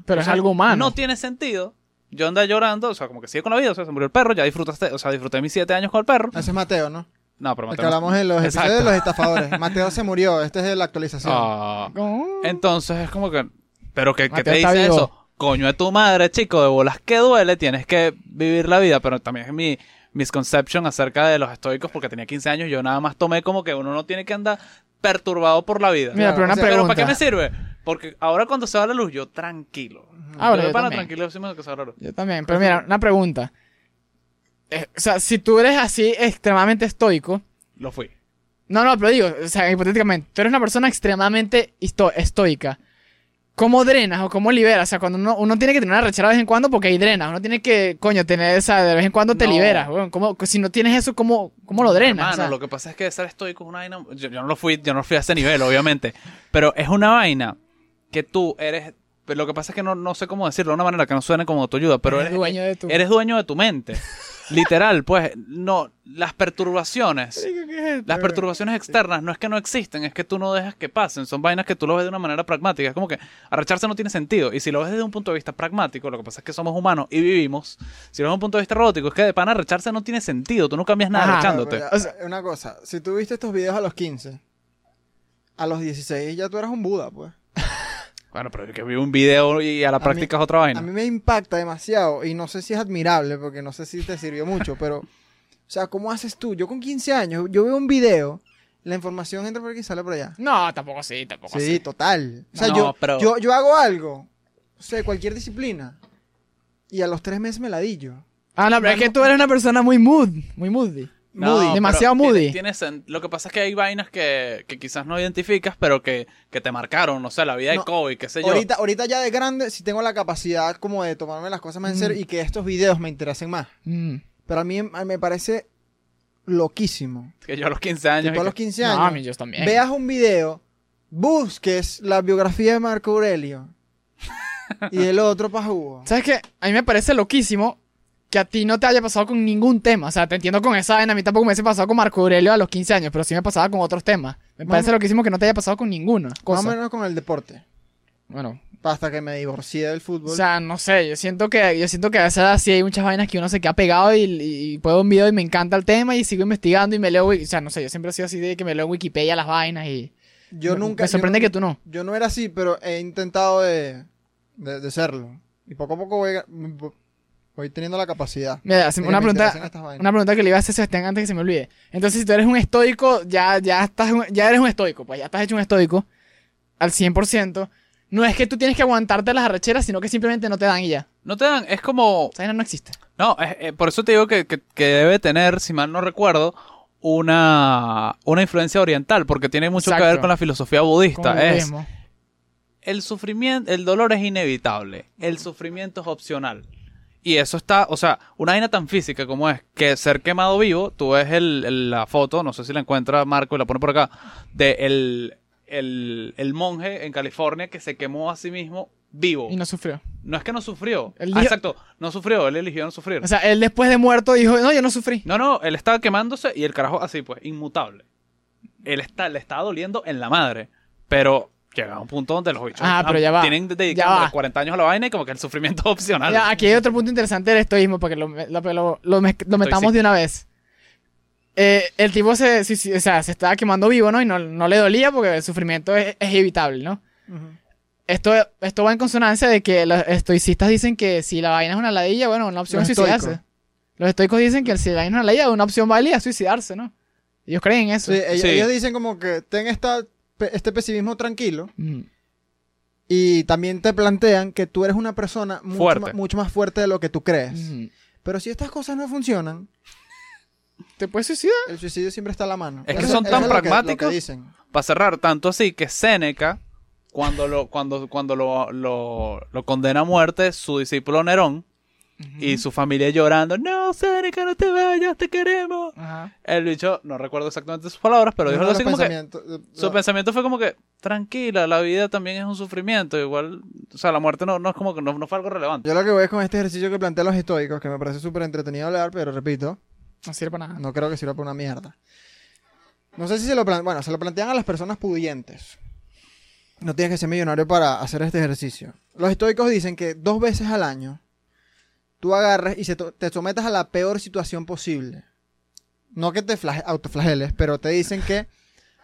Pero O es sea, algo humano. No tiene sentido. Yo ando llorando, o sea, como que sigue con la vida. O sea, se murió el perro, ya disfrutaste, o sea, disfruté mis siete años con el perro. Ese es Mateo, ¿no? No, pero que Mateo no- hablamos en los episodios de los estafadores. Mateo se murió. Esta es la actualización. Ah. ¿Cómo? Entonces es como que. ¿Pero qué, qué te dice vivo. eso? Coño de tu madre, chico, de bolas que duele, tienes que vivir la vida. Pero también es mi misconception acerca de los estoicos, porque tenía 15 años. Yo nada más tomé como que uno no tiene que andar perturbado por la vida. Mira, pero una o sea, pero pregunta. ¿para qué me sirve? Porque ahora cuando se va la luz, yo tranquilo. Ah, bueno, yo yo pana también. tranquilo decimos que se va la luz. Yo también. Pero mira, una pregunta. Eh, o sea, si tú eres así extremadamente estoico. Lo fui. No, no, pero digo, o sea, hipotéticamente, tú eres una persona extremadamente histo- estoica. ¿Cómo drenas o cómo liberas? O sea, cuando uno, uno tiene que tener una rechera de vez en cuando porque ahí drenas. Uno tiene que, coño, tener esa, de vez en cuando te No. liberas. weón. ¿Cómo- si no tienes eso, ¿cómo, cómo lo drenas? Hermano, O sea, lo que pasa es que ser estoico es una vaina. Yo, yo no lo fui, yo no fui a ese nivel, obviamente. Pero es una vaina que tú eres. pero Lo que pasa es que no, no sé cómo decirlo de una manera que no suene como autoayuda, pero eres eres, dueño de tu... eres dueño de tu mente. Literal, pues, no, las perturbaciones, ¿Qué es las perturbaciones externas no es que no existen, es que tú no dejas que pasen, son vainas que tú lo ves de una manera pragmática, es como que arrecharse no tiene sentido, y si lo ves desde un punto de vista pragmático, lo que pasa es que somos humanos y vivimos, si lo ves desde un punto de vista robótico, es que de pana arrecharse no tiene sentido, tú no cambias nada Ajá, arrechándote. Pero, O sea- una cosa, si tú viste estos videos a los 15, a los 16 ya tú eras un Buda, pues. Bueno, pero que vi un video y a la A práctica mí- es otra vaina. A mí me impacta demasiado y no sé si es admirable porque no sé si te sirvió mucho, pero, o sea, ¿cómo haces tú? Yo con 15 años, yo veo un video, la información entra por aquí y sale por allá. No, tampoco así, tampoco Sí, así. total. O sea, No, yo, pero- yo, yo hago algo, o sea, cualquier disciplina, y a los tres meses me la di yo. Ah, no, pero es que tú eres una persona muy mood, muy moody. No, moody. Demasiado moody. tiene lo que pasa es que hay vainas que, que quizás no identificas, pero que, que te marcaron, no sé, la vida de No, Kobe, qué sé yo. Ahorita, ahorita ya de grande sí tengo la capacidad como de tomarme las cosas más en Mm. serio y que estos videos me interesen más. Mm. Pero a mí me parece loquísimo. Que yo a los 15 años. Tipo a los que- 15 No, años. a mí yo también. veas un video, busques la biografía de Marco Aurelio y el otro pa' jugo. ¿Sabes qué? A mí me parece loquísimo que a ti no te haya pasado con ningún tema. O sea, te entiendo con esa vaina. A mí tampoco me hubiese pasado con Marco Aurelio a los 15 años, pero sí me pasaba con otros temas. Me Más parece o- loquísimo que no te haya pasado con ninguna Más cosa. o menos con el deporte. Bueno, Hasta que me divorcié del fútbol. o sea, no sé. Yo siento que yo siento que a esa edad sí hay muchas vainas que uno se queda pegado y, y puedo un video y me encanta el tema y sigo investigando y me leo. O sea, no sé. Yo siempre he sido así de que me leo en Wikipedia las vainas y. yo me- nunca. Me sorprende yo, que tú no. yo no era así, pero he intentado de, de, de serlo. Y poco a poco voy, voy teniendo la capacidad. Mira, una pregunta. Una pregunta que le iba a hacer a Sebastián antes que se me olvide. Entonces, si tú eres un estoico, ya, ya, estás, ya eres un estoico, pues ya estás hecho un estoico al 100%. No es que tú tienes que aguantarte las arrecheras, sino que simplemente no te dan y ya. No te dan, es como. O sea, no existe. No, es- eh, por eso te digo que, que- que debe tener, si mal no recuerdo, una, una influencia oriental, porque tiene mucho que ver con la filosofía budista. Es mismo. el sufrimiento, el dolor es inevitable, el sufrimiento es opcional. Y eso está, o sea, una vaina tan física como es que ser quemado vivo, tú ves el, el- la foto, no sé si la encuentra Marco y la pone por acá, de el, el, el monje en California que se quemó a sí mismo vivo. Y no sufrió. No es que no sufrió. Ah, exacto, no sufrió, él eligió no sufrir. O sea, él después de muerto dijo, no, yo no sufrí. No, no, él estaba quemándose y el carajo así, pues, inmutable. Él está, le estaba doliendo en la madre. Pero llega a un punto donde los bichos Ah, pero ya va. tienen Ya dedicado va. 40 años a la vaina y como que el sufrimiento es opcional. Ya, aquí hay otro punto interesante del estoísmo, para que lo, lo, lo, lo mez- lo metamos de una vez. Eh, el tipo se, sí, o sea, se estaba quemando vivo, ¿no? Y no, no le dolía porque el sufrimiento es, es evitable, ¿no? Esto, esto va en consonancia de que los estoicistas dicen que si la vaina es una ladilla, bueno, una opción Los es suicidarse. Los estoicos dicen que si la vaina es una ladilla, una opción válida es suicidarse, ¿no? Ellos creen en eso. Sí, ellos, Sí. ellos dicen como que ten esta, este pesimismo tranquilo Ujú. y también te plantean que tú eres una persona mucho, más fuerte de lo que tú crees. Ujú. Pero si estas cosas no funcionan, ¿Te puedes suicidar? el suicidio siempre está a la mano. Es que son tan es lo que- lo que pragmáticos. dicen. Para cerrar, tanto así que Séneca, cuando lo, cuando, cuando lo, lo, lo condena a muerte, su discípulo Nerón y su familia llorando, no, Séneca, no te vayas, te queremos. Ajá. El bicho, no recuerdo exactamente sus palabras, pero dijo algo así como que... pensamientos- Su pensamiento fue como que, tranquila, la vida también es un sufrimiento. Igual, o sea, la muerte no, no es como que no, no fue algo relevante. Yo lo que voy es con este ejercicio que plantean los estoicos, que me parece súper entretenido hablar, pero repito, No sirve para nada. no creo que sirva para una mierda. No sé si se lo plantean, bueno, se lo plantean a las personas pudientes. No tienes que ser millonario para hacer este ejercicio. Los estoicos dicen que dos veces al año tú agarres y se te sometas a la peor situación posible. No que te flage- autoflageles, pero te dicen que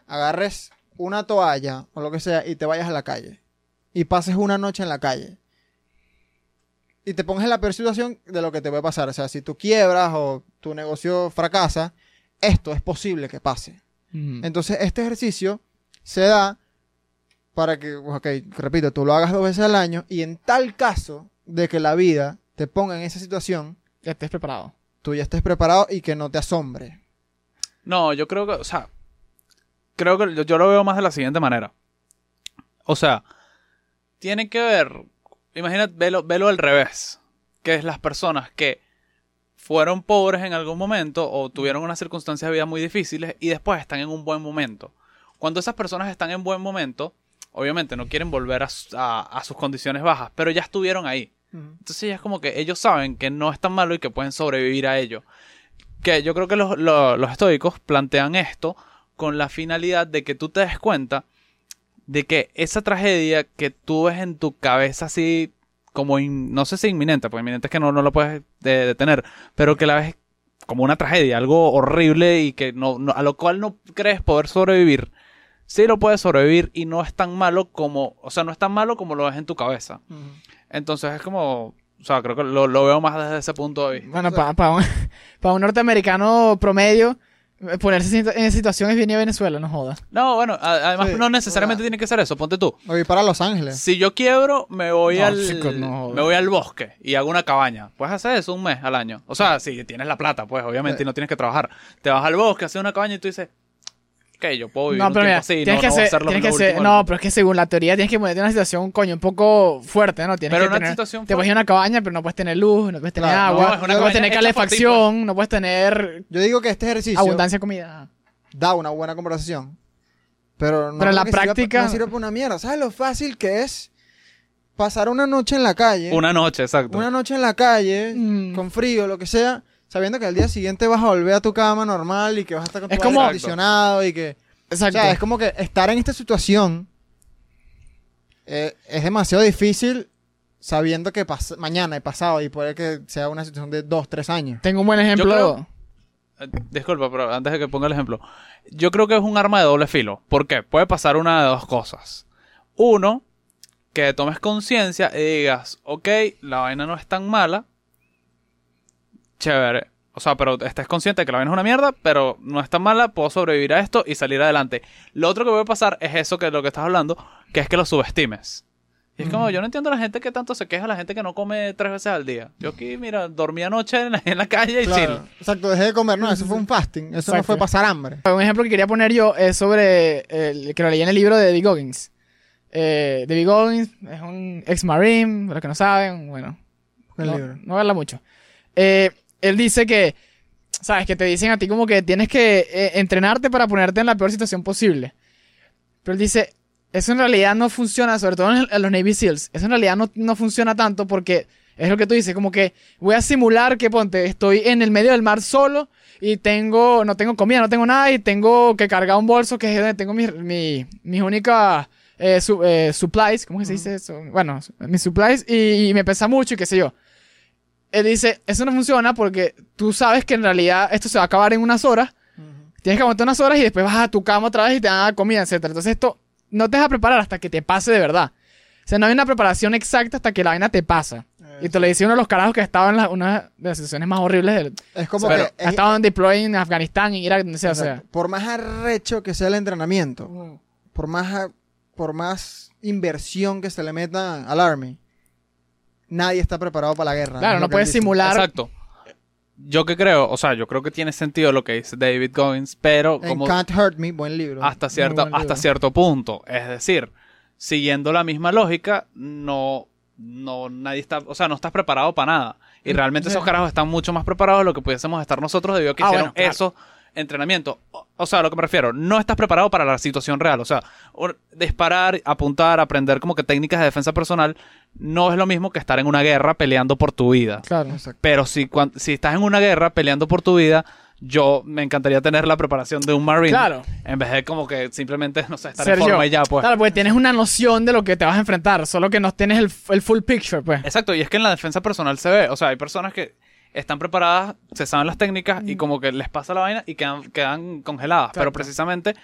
agarres una toalla o lo que sea y te vayas a la calle. Y pases una noche en la calle. Y te pongas en la peor situación de lo que te puede pasar. O sea, si tú quiebras o tu negocio fracasa, esto es posible que pase. Entonces, este ejercicio se da para que, ok, repito, tú lo hagas dos veces al año y en tal caso de que la vida te ponga en esa situación, Ya estés preparado. tú ya estés preparado y que no te asombre. No, yo creo que, o sea, creo que yo, yo lo veo más de la siguiente manera. O sea, tiene que ver, imagínate, velo, velo al revés, que es las personas que fueron pobres en algún momento o tuvieron unas circunstancias de vida muy difíciles y después están en un buen momento. Cuando esas personas están en buen momento, obviamente no quieren volver a, su- a- a sus condiciones bajas, pero ya estuvieron ahí. Entonces ya es como que ellos saben que no es tan malo y que pueden sobrevivir a ello. Que yo creo que los, los- los estoicos plantean esto con la finalidad de que tú te des cuenta de que esa tragedia que tú ves en tu cabeza así como, in- no sé si inminente, porque inminente es que no, no lo puedes de- detener, pero que la ves como una tragedia, algo horrible y que no, no- a lo cual no crees poder sobrevivir. Sí lo puedes sobrevivir y no es tan malo como, o sea, no es tan malo como lo ves en tu cabeza. Entonces es como, o sea, creo que lo, lo veo más desde ese punto de vista. Bueno, para un, pa un norteamericano promedio, eh, ponerse en esa situación es venir a Venezuela, no jodas. No, bueno, además Sí, no necesariamente tiene que ser eso, ponte tú. Voy para Los Ángeles. Si yo quiebro, me voy No, al chico, no, me voy al bosque y hago una cabaña. Puedes hacer eso un mes al año. O sea, si tienes la plata, pues obviamente Sí. y no tienes que trabajar. Te vas al bosque, haces una cabaña y tú dices, "Ok, yo puedo vivir No, un pero mira, así, tienes no, que no hacer, tienes que hacer, último del no, mundo". pero es que según la teoría tienes que ponerte en una situación, coño, un poco fuerte, ¿no? Tienes Pero que una tener, situación te puedes ir a una cabaña, pero no puedes tener luz, no puedes tener Claro, agua, no, puedes tener calefacción, no puedes tener Yo digo que este ejercicio abundancia de comida. da una buena conversación. Pero, no Pero en la que práctica- no sirve para una mierda. ¿Sabes lo fácil que es pasar una noche en la calle? Una noche, exacto. una noche en la calle, Mm. con frío, lo que sea, sabiendo que al día siguiente vas a volver a tu cama normal y que vas a estar con Es tu como- aire acondicionado y que... O Exacto. sea, es como que estar en esta situación eh, es demasiado difícil sabiendo que pas- mañana y pasado y puede que sea una situación de dos, tres años. Tengo un buen ejemplo. creo- Eh, Disculpa, pero antes de que ponga el ejemplo. Yo creo que es un arma de doble filo. ¿Por qué? Puede pasar una de dos cosas. Uno, que tomes conciencia y digas, ok, la vaina no es tan mala. Chévere. O sea, pero estés consciente de que la vaina es una mierda, pero no es tan mala, puedo sobrevivir a esto y salir adelante. Lo otro que puede pasar es eso que es lo que estás hablando, que es que lo subestimes. Y es como, yo no entiendo a la gente que tanto se queja, la gente que no come tres veces al día. Yo aquí, mira, dormí anoche en la, en la calle y Claro. chill. Exacto, dejé de comer. No, eso fue un fasting. Eso no Exacto. fue pasar hambre. Un ejemplo que quería poner yo es sobre el que lo leí en el libro de David Goggins. Eh, David Goggins es un ex marine, para los que no saben, bueno, El no, libro. no verla mucho. Eh, él dice que, sabes, que te dicen a ti como que tienes que eh, entrenarte para ponerte en la peor situación posible. Pero él dice, eso en realidad no funciona, sobre todo en, en los Navy SEALs. Eso en realidad no, no funciona tanto porque es lo que tú dices, como que voy a simular que, ponte, estoy en el medio del mar solo y tengo, no tengo comida, no tengo nada y tengo que cargar un bolso que es donde tengo mis, mi- mis únicas eh, su- eh, supplies, ¿cómo que se dice eso? Bueno, mis supplies y, y me pesa mucho y qué sé yo. Él dice, eso no funciona porque tú sabes que en realidad esto se va a acabar en unas horas, tienes que aguantar unas horas y después vas a tu cama otra vez y te dan comida, etc. Entonces esto no te vas a preparar hasta que te pase de verdad. O sea, no hay una preparación exacta hasta que la vaina te pasa. Y te lo dice uno de los carajos que estaba en la- una de las situaciones más horribles del... Es como Pero que... Ha es- estado en deploy en Afganistán, en Irak, donde sea, o sea. por más arrecho que sea el entrenamiento, por más, por más inversión que se le meta al Army, nadie está preparado para la guerra. Claro, no puedes simular... Exacto. Yo que creo, o sea, yo creo que tiene sentido lo que dice David Goggins, pero En como Can't Hurt Me, buen libro. hasta cierto, buen hasta libro. cierto punto. Es decir, siguiendo la misma lógica, no, no, nadie está, o sea, no estás preparado para nada. Y realmente Sí. esos carajos están mucho más preparados de lo que pudiésemos estar nosotros debido a que Ah, hicieron bueno, claro. esos entrenamientos. O, o sea, a lo que me refiero, no estás preparado para la situación real. O sea, disparar, apuntar, aprender como que técnicas de defensa personal no es lo mismo que estar en una guerra peleando por tu vida. Claro. Exacto. Pero si, cuan- si estás en una guerra peleando por tu vida, yo me encantaría tener la preparación de un Marine. Claro. En vez de como que simplemente, no sé, estar Ser en forma yo. y ya, pues. Claro, porque tienes una noción de lo que te vas a enfrentar, solo que no tienes el, el full picture, pues. Exacto, y es que en la defensa personal se ve. O sea, hay personas que están preparadas, se saben las técnicas y como que les pasa la vaina y quedan, quedan congeladas. Pero precisamente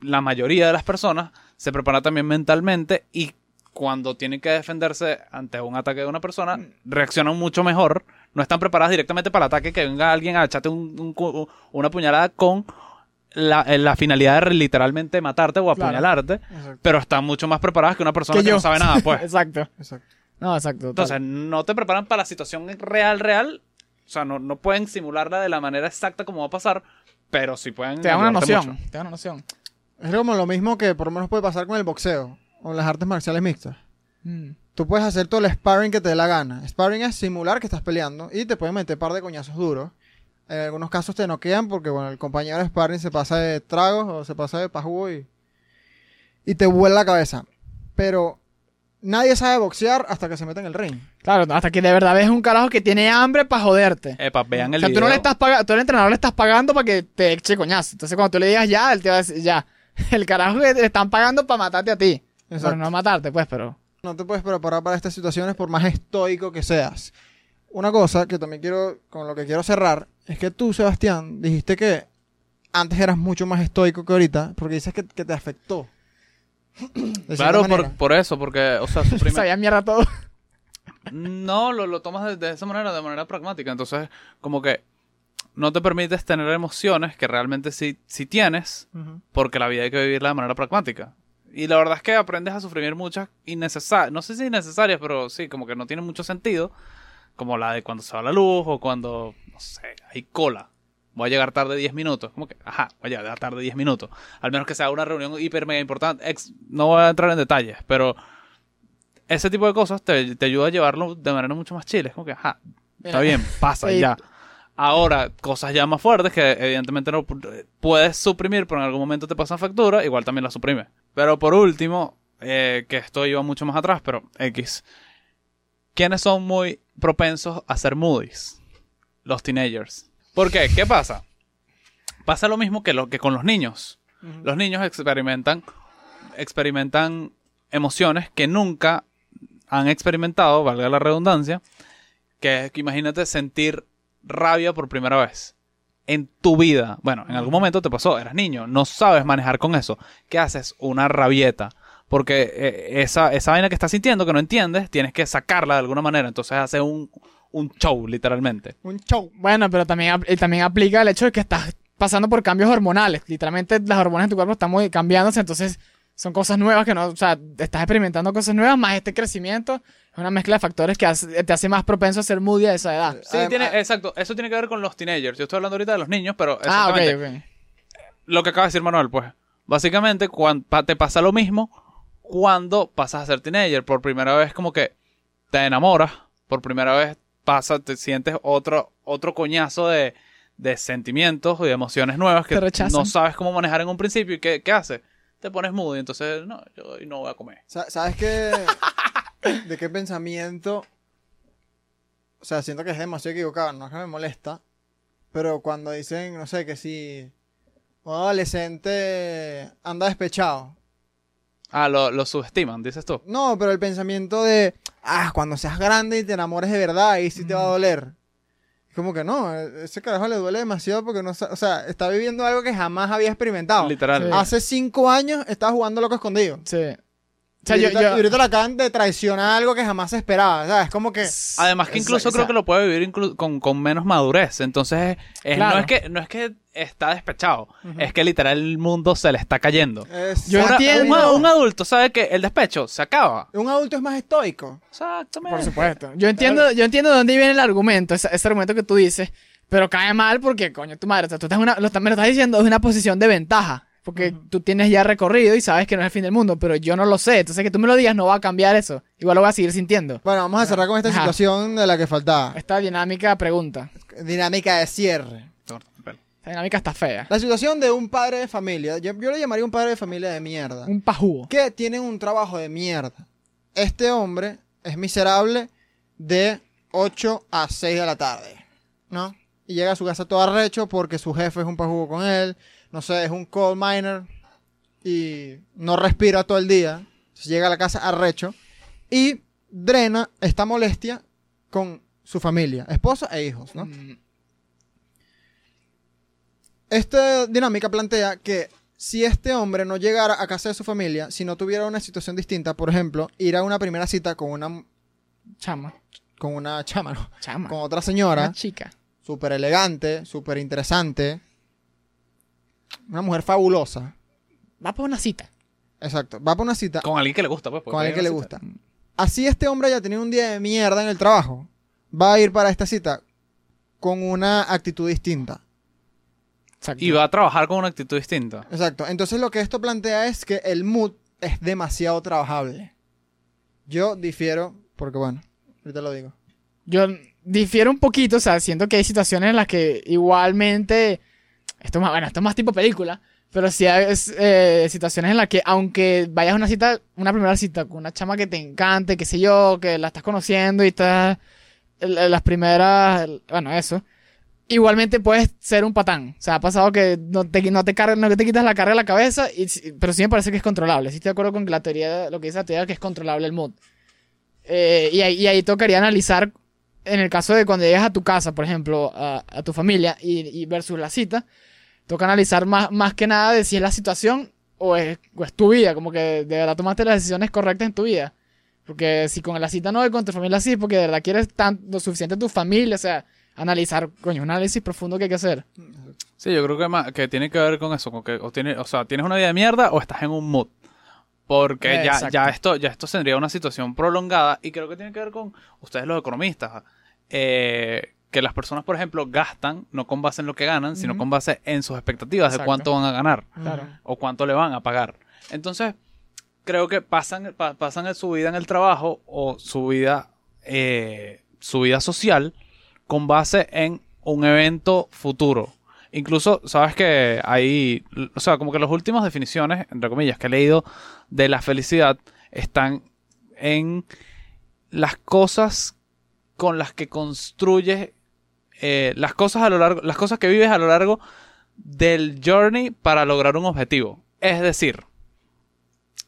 la mayoría de las personas se preparan también mentalmente y cuando tienen que defenderse ante un ataque de una persona, reaccionan mucho mejor. No están preparadas directamente para el ataque, que venga alguien a echarte un- una puñalada con la, eh, la finalidad de literalmente matarte o apuñalarte, pero están mucho más preparadas que una persona Que no sabe nada, pues. Exacto. Exacto. No, exacto. Entonces, no te preparan para la situación real, real. O sea, no, no pueden simularla de la manera exacta como va a pasar, pero sí pueden. te da una noción. mucho. Te da una noción. Es como lo mismo que por lo menos puede pasar con el boxeo o las artes marciales mixtas. Mm. Tú puedes hacer todo el sparring que te dé la gana. Sparring es simular que estás peleando y te pueden meter par de coñazos duros. En algunos casos te noquean porque, bueno, el compañero de sparring se pasa de tragos o se pasa de pajugo y, y te vuela la cabeza. Pero nadie sabe boxear hasta que se mete en el ring. Claro, hasta que de verdad ves un carajo que tiene hambre para joderte. Epa, vean o el sea, tú no video. le estás pagando, tú al entrenador le estás pagando para que te eche coñazo. Entonces, cuando tú le digas ya, él te va a decir ya. El carajo que le están pagando para matarte a ti. Exacto. Bueno, no matarte, pues, pero. No te puedes preparar para estas situaciones por más estoico que seas. Una cosa que también quiero, con lo que quiero cerrar, es que tú, Sebastián, dijiste que antes eras mucho más estoico que ahorita, porque dices que, que te afectó. De Claro, por, por eso, porque, o sea, su primer- Sabía mierda todo. No, lo, lo tomas de, de esa manera, de manera pragmática. Entonces, como que no te permites tener emociones que realmente sí, sí tienes, porque la vida hay que vivirla de manera pragmática. Y la verdad es que aprendes a suprimir muchas innecesarias, no sé si innecesarias, pero sí, como que no tienen mucho sentido, como la de cuando se va la luz o cuando, no sé, hay cola. Voy a llegar tarde 10 minutos. Como que, ajá, voy a llegar tarde 10 minutos. Al menos que sea una reunión hiper mega importante. Ex- no voy a entrar en detalles, pero ese tipo de cosas te, te ayuda a llevarlo de manera mucho más chile. Es como que, ajá, está bien, pasa Sí. ya. Ahora, cosas ya más fuertes que evidentemente no pu- puedes suprimir, pero en algún momento te pasan factura, igual también la suprime. Pero por último, eh, que esto iba mucho más atrás, pero X. ¿Quiénes son muy propensos a ser moodies? Los teenagers. ¿Por qué? ¿Qué pasa? Pasa lo mismo que, lo, que con los niños. Los niños experimentan, experimentan emociones que nunca han experimentado, valga la redundancia, que que imagínate sentir rabia por primera vez en tu vida. Bueno, en algún momento te pasó, eras niño, no sabes manejar con eso. ¿Qué haces? Una rabieta. Porque eh, esa, esa vaina que estás sintiendo, que no entiendes, tienes que sacarla de alguna manera. Entonces hace un, un show, literalmente. Un show. Bueno, pero también, también aplica el hecho de que estás pasando por cambios hormonales. Literalmente las hormonas en tu cuerpo están muy cambiándose, entonces son cosas nuevas que no, o sea, estás experimentando cosas nuevas, más este crecimiento es una mezcla de factores que hace- te hace más propenso a ser moody a esa edad. Sí, tiene, exacto. Eso tiene que ver con los teenagers. Yo estoy hablando ahorita de los niños, pero Ah, ok, exactamente ok. lo que acaba de decir Manuel, pues. Básicamente, cuan- pa- te pasa lo mismo cuando pasas a ser teenager. Por primera vez, como que te enamoras. Por primera vez pasa, te sientes otro, otro coñazo de, de sentimientos y de emociones nuevas que Te rechazan. no sabes cómo manejar en un principio. ¿Y qué, qué haces? Te pones moody. Entonces, no, yo no voy a comer. Sa- ¿Sabes qué? ¿De qué pensamiento? O sea, siento que es demasiado equivocado, no es que me molesta. Pero cuando dicen, no sé, que si un adolescente anda despechado. Ah, lo, lo subestiman, dices tú. No, pero el pensamiento de, ah, cuando seas grande y te enamores de verdad, ahí sí te va a doler. Es como que no, e- ese carajo le duele demasiado porque no o sea, está viviendo algo que jamás había experimentado. Literal. Sí. Hace cinco años estaba jugando loco escondido. Sí. O sea, y, yo, ahorita, yo- y ahorita le acaban de traicionar algo que jamás se esperaba, ¿sabes? Como que... Además que incluso creo que lo puede vivir con, con menos madurez. Entonces, es- Claro. no, es que, no es que está despechado. Es que literal el mundo se le está cayendo. es- Yo entiendo- un, un adulto sabe que el despecho se acaba. Un adulto es más estoico. Exactamente. Por supuesto. Yo entiendo, yo entiendo de dónde viene el argumento, ese, ese argumento que tú dices, pero cae mal porque, coño, tu madre, o sea, tú estás una, lo, estás- me lo estás diciendo desde una posición de ventaja. Porque tú tienes ya recorrido y sabes que no es el fin del mundo, pero yo no lo sé. Entonces que tú me lo digu va a cambiar eso. Igual lo voy a seguir sintiendo. Bueno, vamos a cerrar con esta Ajá. situación de la que faltaba. Esta dinámica pregunta. Dinámica de cierre. Esta dinámica está fea. La situación de un padre de familia, yo, yo le llamaría un padre de familia de mierda, Un pajugo. que tiene un trabajo de mierda. Este hombre es miserable de 8 a 6 de la tarde, ¿no? Y llega a su casa todo arrecho porque su jefe es un pajugo con él, no sé, es un coal miner y no respira todo el día. Llega a la casa arrecho y drena esta molestia con su familia, esposa e hijos, ¿no? Mm, Esta dinámica plantea que si este hombre no llegara a casa de su familia, si no tuviera una situación distinta, por ejemplo, ir a una primera cita con una, Chama. con una chama, ¿no? Chama. con otra señora, Una chica. súper elegante, súper interesante, una mujer fabulosa, Va por una cita. exacto, va por una cita Con alguien que le gusta, pues. con alguien que le gusta. Así este hombre haya tenido un día de mierda en el trabajo, va a ir para esta cita con una actitud distinta. Exacto. Y va a trabajar con una actitud distinta. Exacto. Entonces lo que esto plantea es que el mood es demasiado trabajable. Yo difiero, porque bueno, ahorita lo digo. Yo difiero un poquito, o sea, siento que hay situaciones en las que igualmente. Esto es más, bueno, esto es más tipo película. Pero sí hay eh, situaciones en las que, aunque vayas a una cita, una primera cita con una chama que te encante, qué sé yo, que la estás conociendo y estás. Las primeras. Bueno, eso. Igualmente puedes ser un patán. O sea, ha pasado que no te, no te, cargas- no te quitas la carga de la cabeza, y, pero sí me parece que es controlable. Sí estoy de acuerdo con la teoría, lo que dice la teoría, que es controlable el mood. Eh, y, ahí, y ahí tocaría analizar, en el caso de cuando llegas a tu casa, por ejemplo, a, a tu familia y, y versus la cita, toca analizar más, más que nada de si es la situación o es, o es tu vida, como que de verdad tomaste las decisiones correctas en tu vida. Porque si con la cita no y con tu familia sí, porque de verdad quieres tan, lo suficiente a tu familia, o sea, analizar, coño, un análisis profundo que hay que hacer. Sí, yo creo que, más, que tiene que ver con eso. Con que, o, tiene, o sea, tienes una vida de mierda o estás en un mood. Porque ya, ya, esto, ya esto tendría una situación prolongada y creo que tiene que ver con ustedes los economistas. eh, que las personas, por ejemplo, gastan no con base en lo que ganan, sino con base en sus expectativas de cuánto van a ganar Claro. o cuánto le van a pagar. Entonces, creo que pasan, pa- pasan su vida en el trabajo o su vida, eh, su vida social con base en un evento futuro. Incluso, sabes que hay, o sea, como que las últimas definiciones, entre comillas, que he leído de la felicidad están en las cosas con las que construyes, eh, las cosas a lo largo, las cosas que vives a lo largo del journey para lograr un objetivo. Es decir,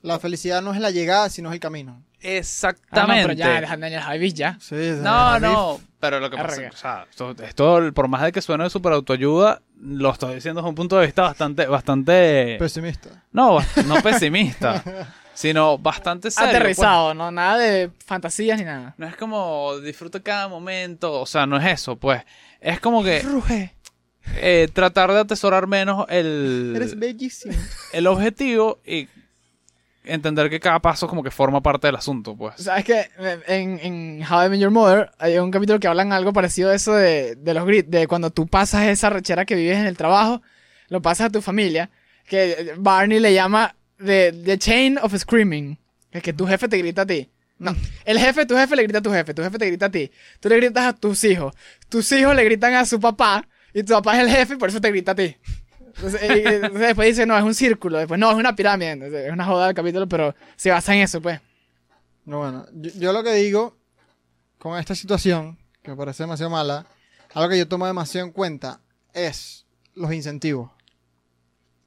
La felicidad no es la llegada, sino es el camino. Ah, no, exactamente. pero ya, deja Daniel Javis ya. Sí, No, no, pero lo que pasa Arre. o sea, esto, esto, por más de que suene de super autoayuda, lo estoy diciendo desde un punto de vista bastante, bastante, Pesimista. no, no pesimista, sino bastante serio. pues. Aterrizado, ¿no? Nada de fantasías ni nada. No es como disfruta cada momento, o sea, no es eso, pues. Es como que Ruge. eh, tratar de atesorar menos Eres el, bellísimo. el objetivo y entender que cada paso como que forma parte del asunto, pues. ¿Sabes que en, en How I Met Your Mother hay un capítulo que hablan algo parecido a eso de, de los grit, de cuando tú pasas esa rechera que vives en el trabajo, lo pasas a tu familia, que Barney le llama the, the chain of screaming, es que tu jefe te grita a ti. No, el jefe, tu jefe le grita a tu jefe, tu jefe te grita a ti, tú le gritas a tus hijos, tus hijos le gritan a su papá y tu papá es el jefe y por eso te grita a ti. Entonces, y- y- entonces después dice, no, es un círculo, después no, es una pirámide, Entonces, es una joda del capítulo, pero se basa en eso, pues. No, bueno, yo, yo lo que digo con esta situación, que me parece demasiado mala, algo que yo tomo demasiado en cuenta es los incentivos.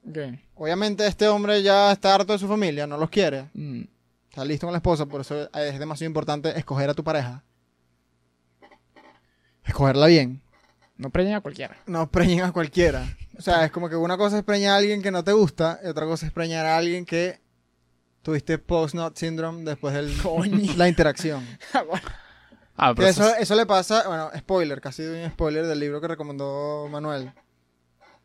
Okay. Obviamente este hombre ya está harto de su familia, no los quiere, Mm. está listo con la esposa, por eso es demasiado importante escoger a tu pareja. Escogerla bien. No preñen a cualquiera. No preñen a cualquiera. O sea, es como que una cosa es preñar a alguien que no te gusta y otra cosa es preñar a alguien que tuviste post-nut syndrome después de la interacción. Ah, pero eso, eso es- eso le pasa, bueno, spoiler, casi un spoiler del libro que recomendó Manuel.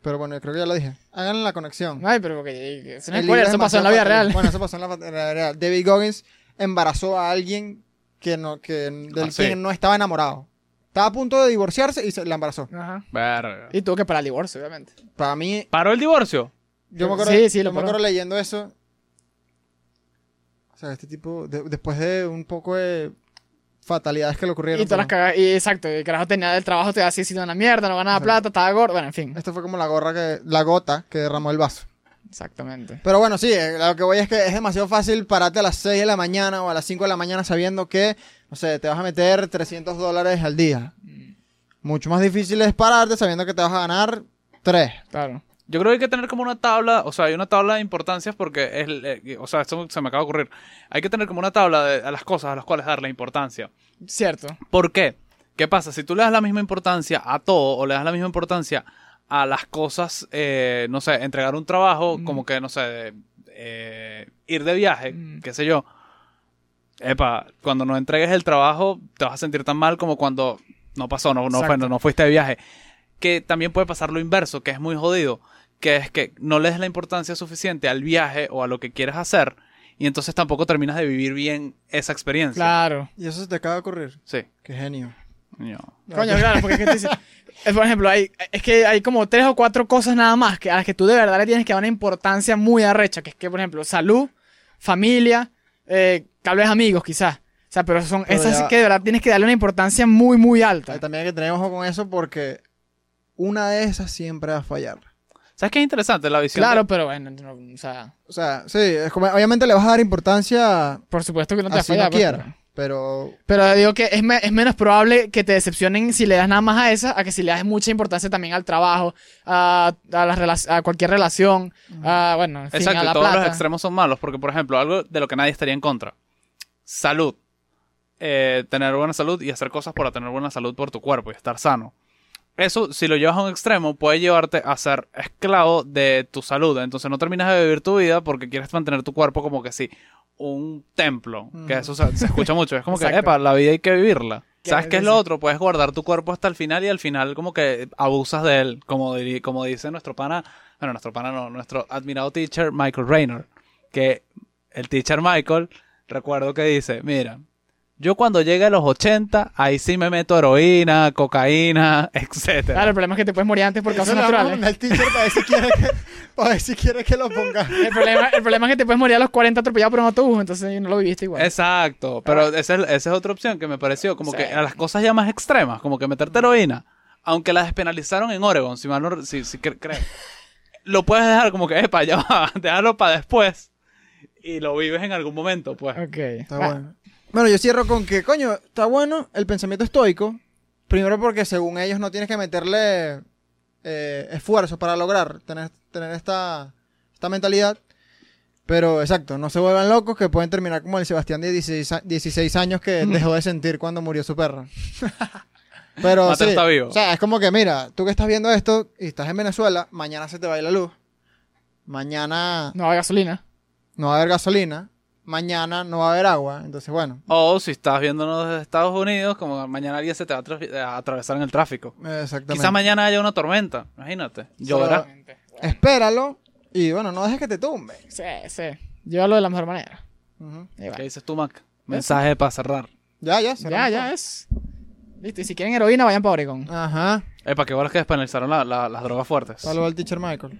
Pero bueno, yo creo que ya lo dije. Hagan la conexión. Ay, pero porque El spoiler, libro eso es pasó en la vida real. Bueno, eso pasó en la, en la vida real. David Goggins embarazó a alguien que no, que, del Ah, sí. quien no estaba enamorado. Estaba a punto de divorciarse y se la embarazó. Ajá. Verga. Y tuvo que parar el divorcio, obviamente. Para mí, ¿Paró el divorcio? yo me acuerdo, Sí, sí, lo yo me acuerdo leyendo eso. O sea, este tipo, de- después de un poco de fatalidades que le ocurrieron. Y todas las cagas. Y exacto, el carajo tenía del trabajo, te así sido una mierda, no ganaba Exacto. plata, estaba gordo. Bueno, en fin. Esto fue como la gorra que, la gota que derramó el vaso. Exactamente. Pero bueno, sí, eh, lo que voy es que es demasiado fácil pararte a las 6 de la mañana o a las 5 de la mañana sabiendo que, no sé, te vas a meter 300 dólares al día. Mucho más difícil es pararte sabiendo que te vas a ganar 3. Claro. Yo creo que hay que tener como una tabla, o sea, hay una tabla de importancias porque es, eh, o sea, esto se me acaba de ocurrir. Hay que tener como una tabla de a las cosas a las cuales darle importancia. Cierto. ¿Por qué? ¿Qué pasa? Si tú le das la misma importancia a todo o le das la misma importancia a las cosas, eh, no sé, entregar un trabajo, Mm. como que, no sé, de, eh, ir de viaje, Mm. qué sé yo. Epa, cuando no entregues el trabajo, te vas a sentir tan mal como cuando no pasó, no, no, fue- Exacto. no, no fuiste de viaje. Que también puede pasar lo inverso, que es muy jodido, que es que no le des la importancia suficiente al viaje o a lo que quieres hacer, y entonces tampoco terminas de vivir bien esa experiencia. Claro. Y eso se te acaba de ocurrir. Sí. Qué genio. Coño. Coño, claro, porque es que te dice- Por ejemplo, hay, es que hay como tres o cuatro cosas nada más que a las que tú de verdad le tienes que dar una importancia muy arrecha, que es que, por ejemplo, salud, familia, eh, tal vez amigos, quizás. O sea, pero son Pero esas ya- que de verdad tienes que darle una importancia muy, muy alta. Ahí También hay que tener ojo con eso porque una de esas siempre va a fallar. ¿Sabes qué es interesante? La visión. Claro, de- pero bueno, no, o sea, O sea, sí, es como- obviamente le vas a dar importancia por supuesto que no te va a así no pues, quiera. Pero Pero digo que es, me- es menos probable que te decepcionen si le das nada más a esa, a que si le das mucha importancia también al trabajo, a, a, las rela- a cualquier relación, a, bueno, en fin, Exacto, a la todos plata. los extremos son malos, porque por ejemplo, algo de lo que nadie estaría en contra. Salud. Eh, tener buena salud y hacer cosas para tener buena salud por tu cuerpo y estar sano. Eso, si lo llevas a un extremo, puede llevarte a ser esclavo de tu salud. Entonces no terminas de vivir tu vida porque quieres mantener tu cuerpo como que sí, un templo. Que eso se, se escucha mucho. Es como que, epa, la vida hay que vivirla. ¿Sabes qué es lo otro? Puedes guardar tu cuerpo hasta el final y al final como que abusas de él. Como, diri- como dice nuestro pana, bueno, nuestro pana no, nuestro admirado teacher Michael Raynor. Que el teacher Michael, recuerdo que dice, mira, yo cuando llegue a los 80, ahí sí me meto heroína, cocaína, etcétera. Claro, el problema es que te puedes morir antes por causas naturales. al teacher para ver si quiere que, para ver si quiere que lo ponga. El problema, el problema es que te puedes morir a los 40 atropellado por un autobús, entonces no lo viviste igual. Exacto, pero esa es, esa es otra opción que me pareció, como Sí. que a las cosas ya más extremas, como que meterte heroína, aunque la despenalizaron en Oregon, si mal no, si, si cre- lo puedes dejar como que, epa, ya va, déjalo para después y lo vives en algún momento, pues. Ok. Está Ah, bueno. Bueno, yo cierro con que, coño, está bueno el pensamiento estoico. Primero porque según ellos no tienes que meterle eh, esfuerzo para lograr tener, tener esta, esta mentalidad. Pero exacto, no se vuelvan locos que pueden terminar como el Sebastián de 16, a- 16 años que dejó de sentir cuando murió su perra. Pero Mateo sí, está vivo. o sea, es como que mira, tú que estás viendo esto y estás en Venezuela, mañana se te va a ir la luz. Mañana No hay gasolina. no va a haber gasolina. Mañana no va a haber agua. Entonces, bueno, O si estás viéndonos desde Estados Unidos, como mañana alguien se te va a, a atravesar en el tráfico. exactamente. Quizás mañana haya una tormenta, imagínate. Lloverá. Exactamente. Espéralo y bueno, no dejes que te tumbe. Sí, sí. Llévalo de la mejor manera. Ahí va. ¿Qué dices tú, Mac? Mensaje para cerrar. Ya, ya. Ya, cerramos ya todo. es. Listo, y si quieren heroína, vayan para Oregon. Ajá. Epa, que bolas que despenalizaron la- la- las drogas fuertes. Saludos al teacher Michael.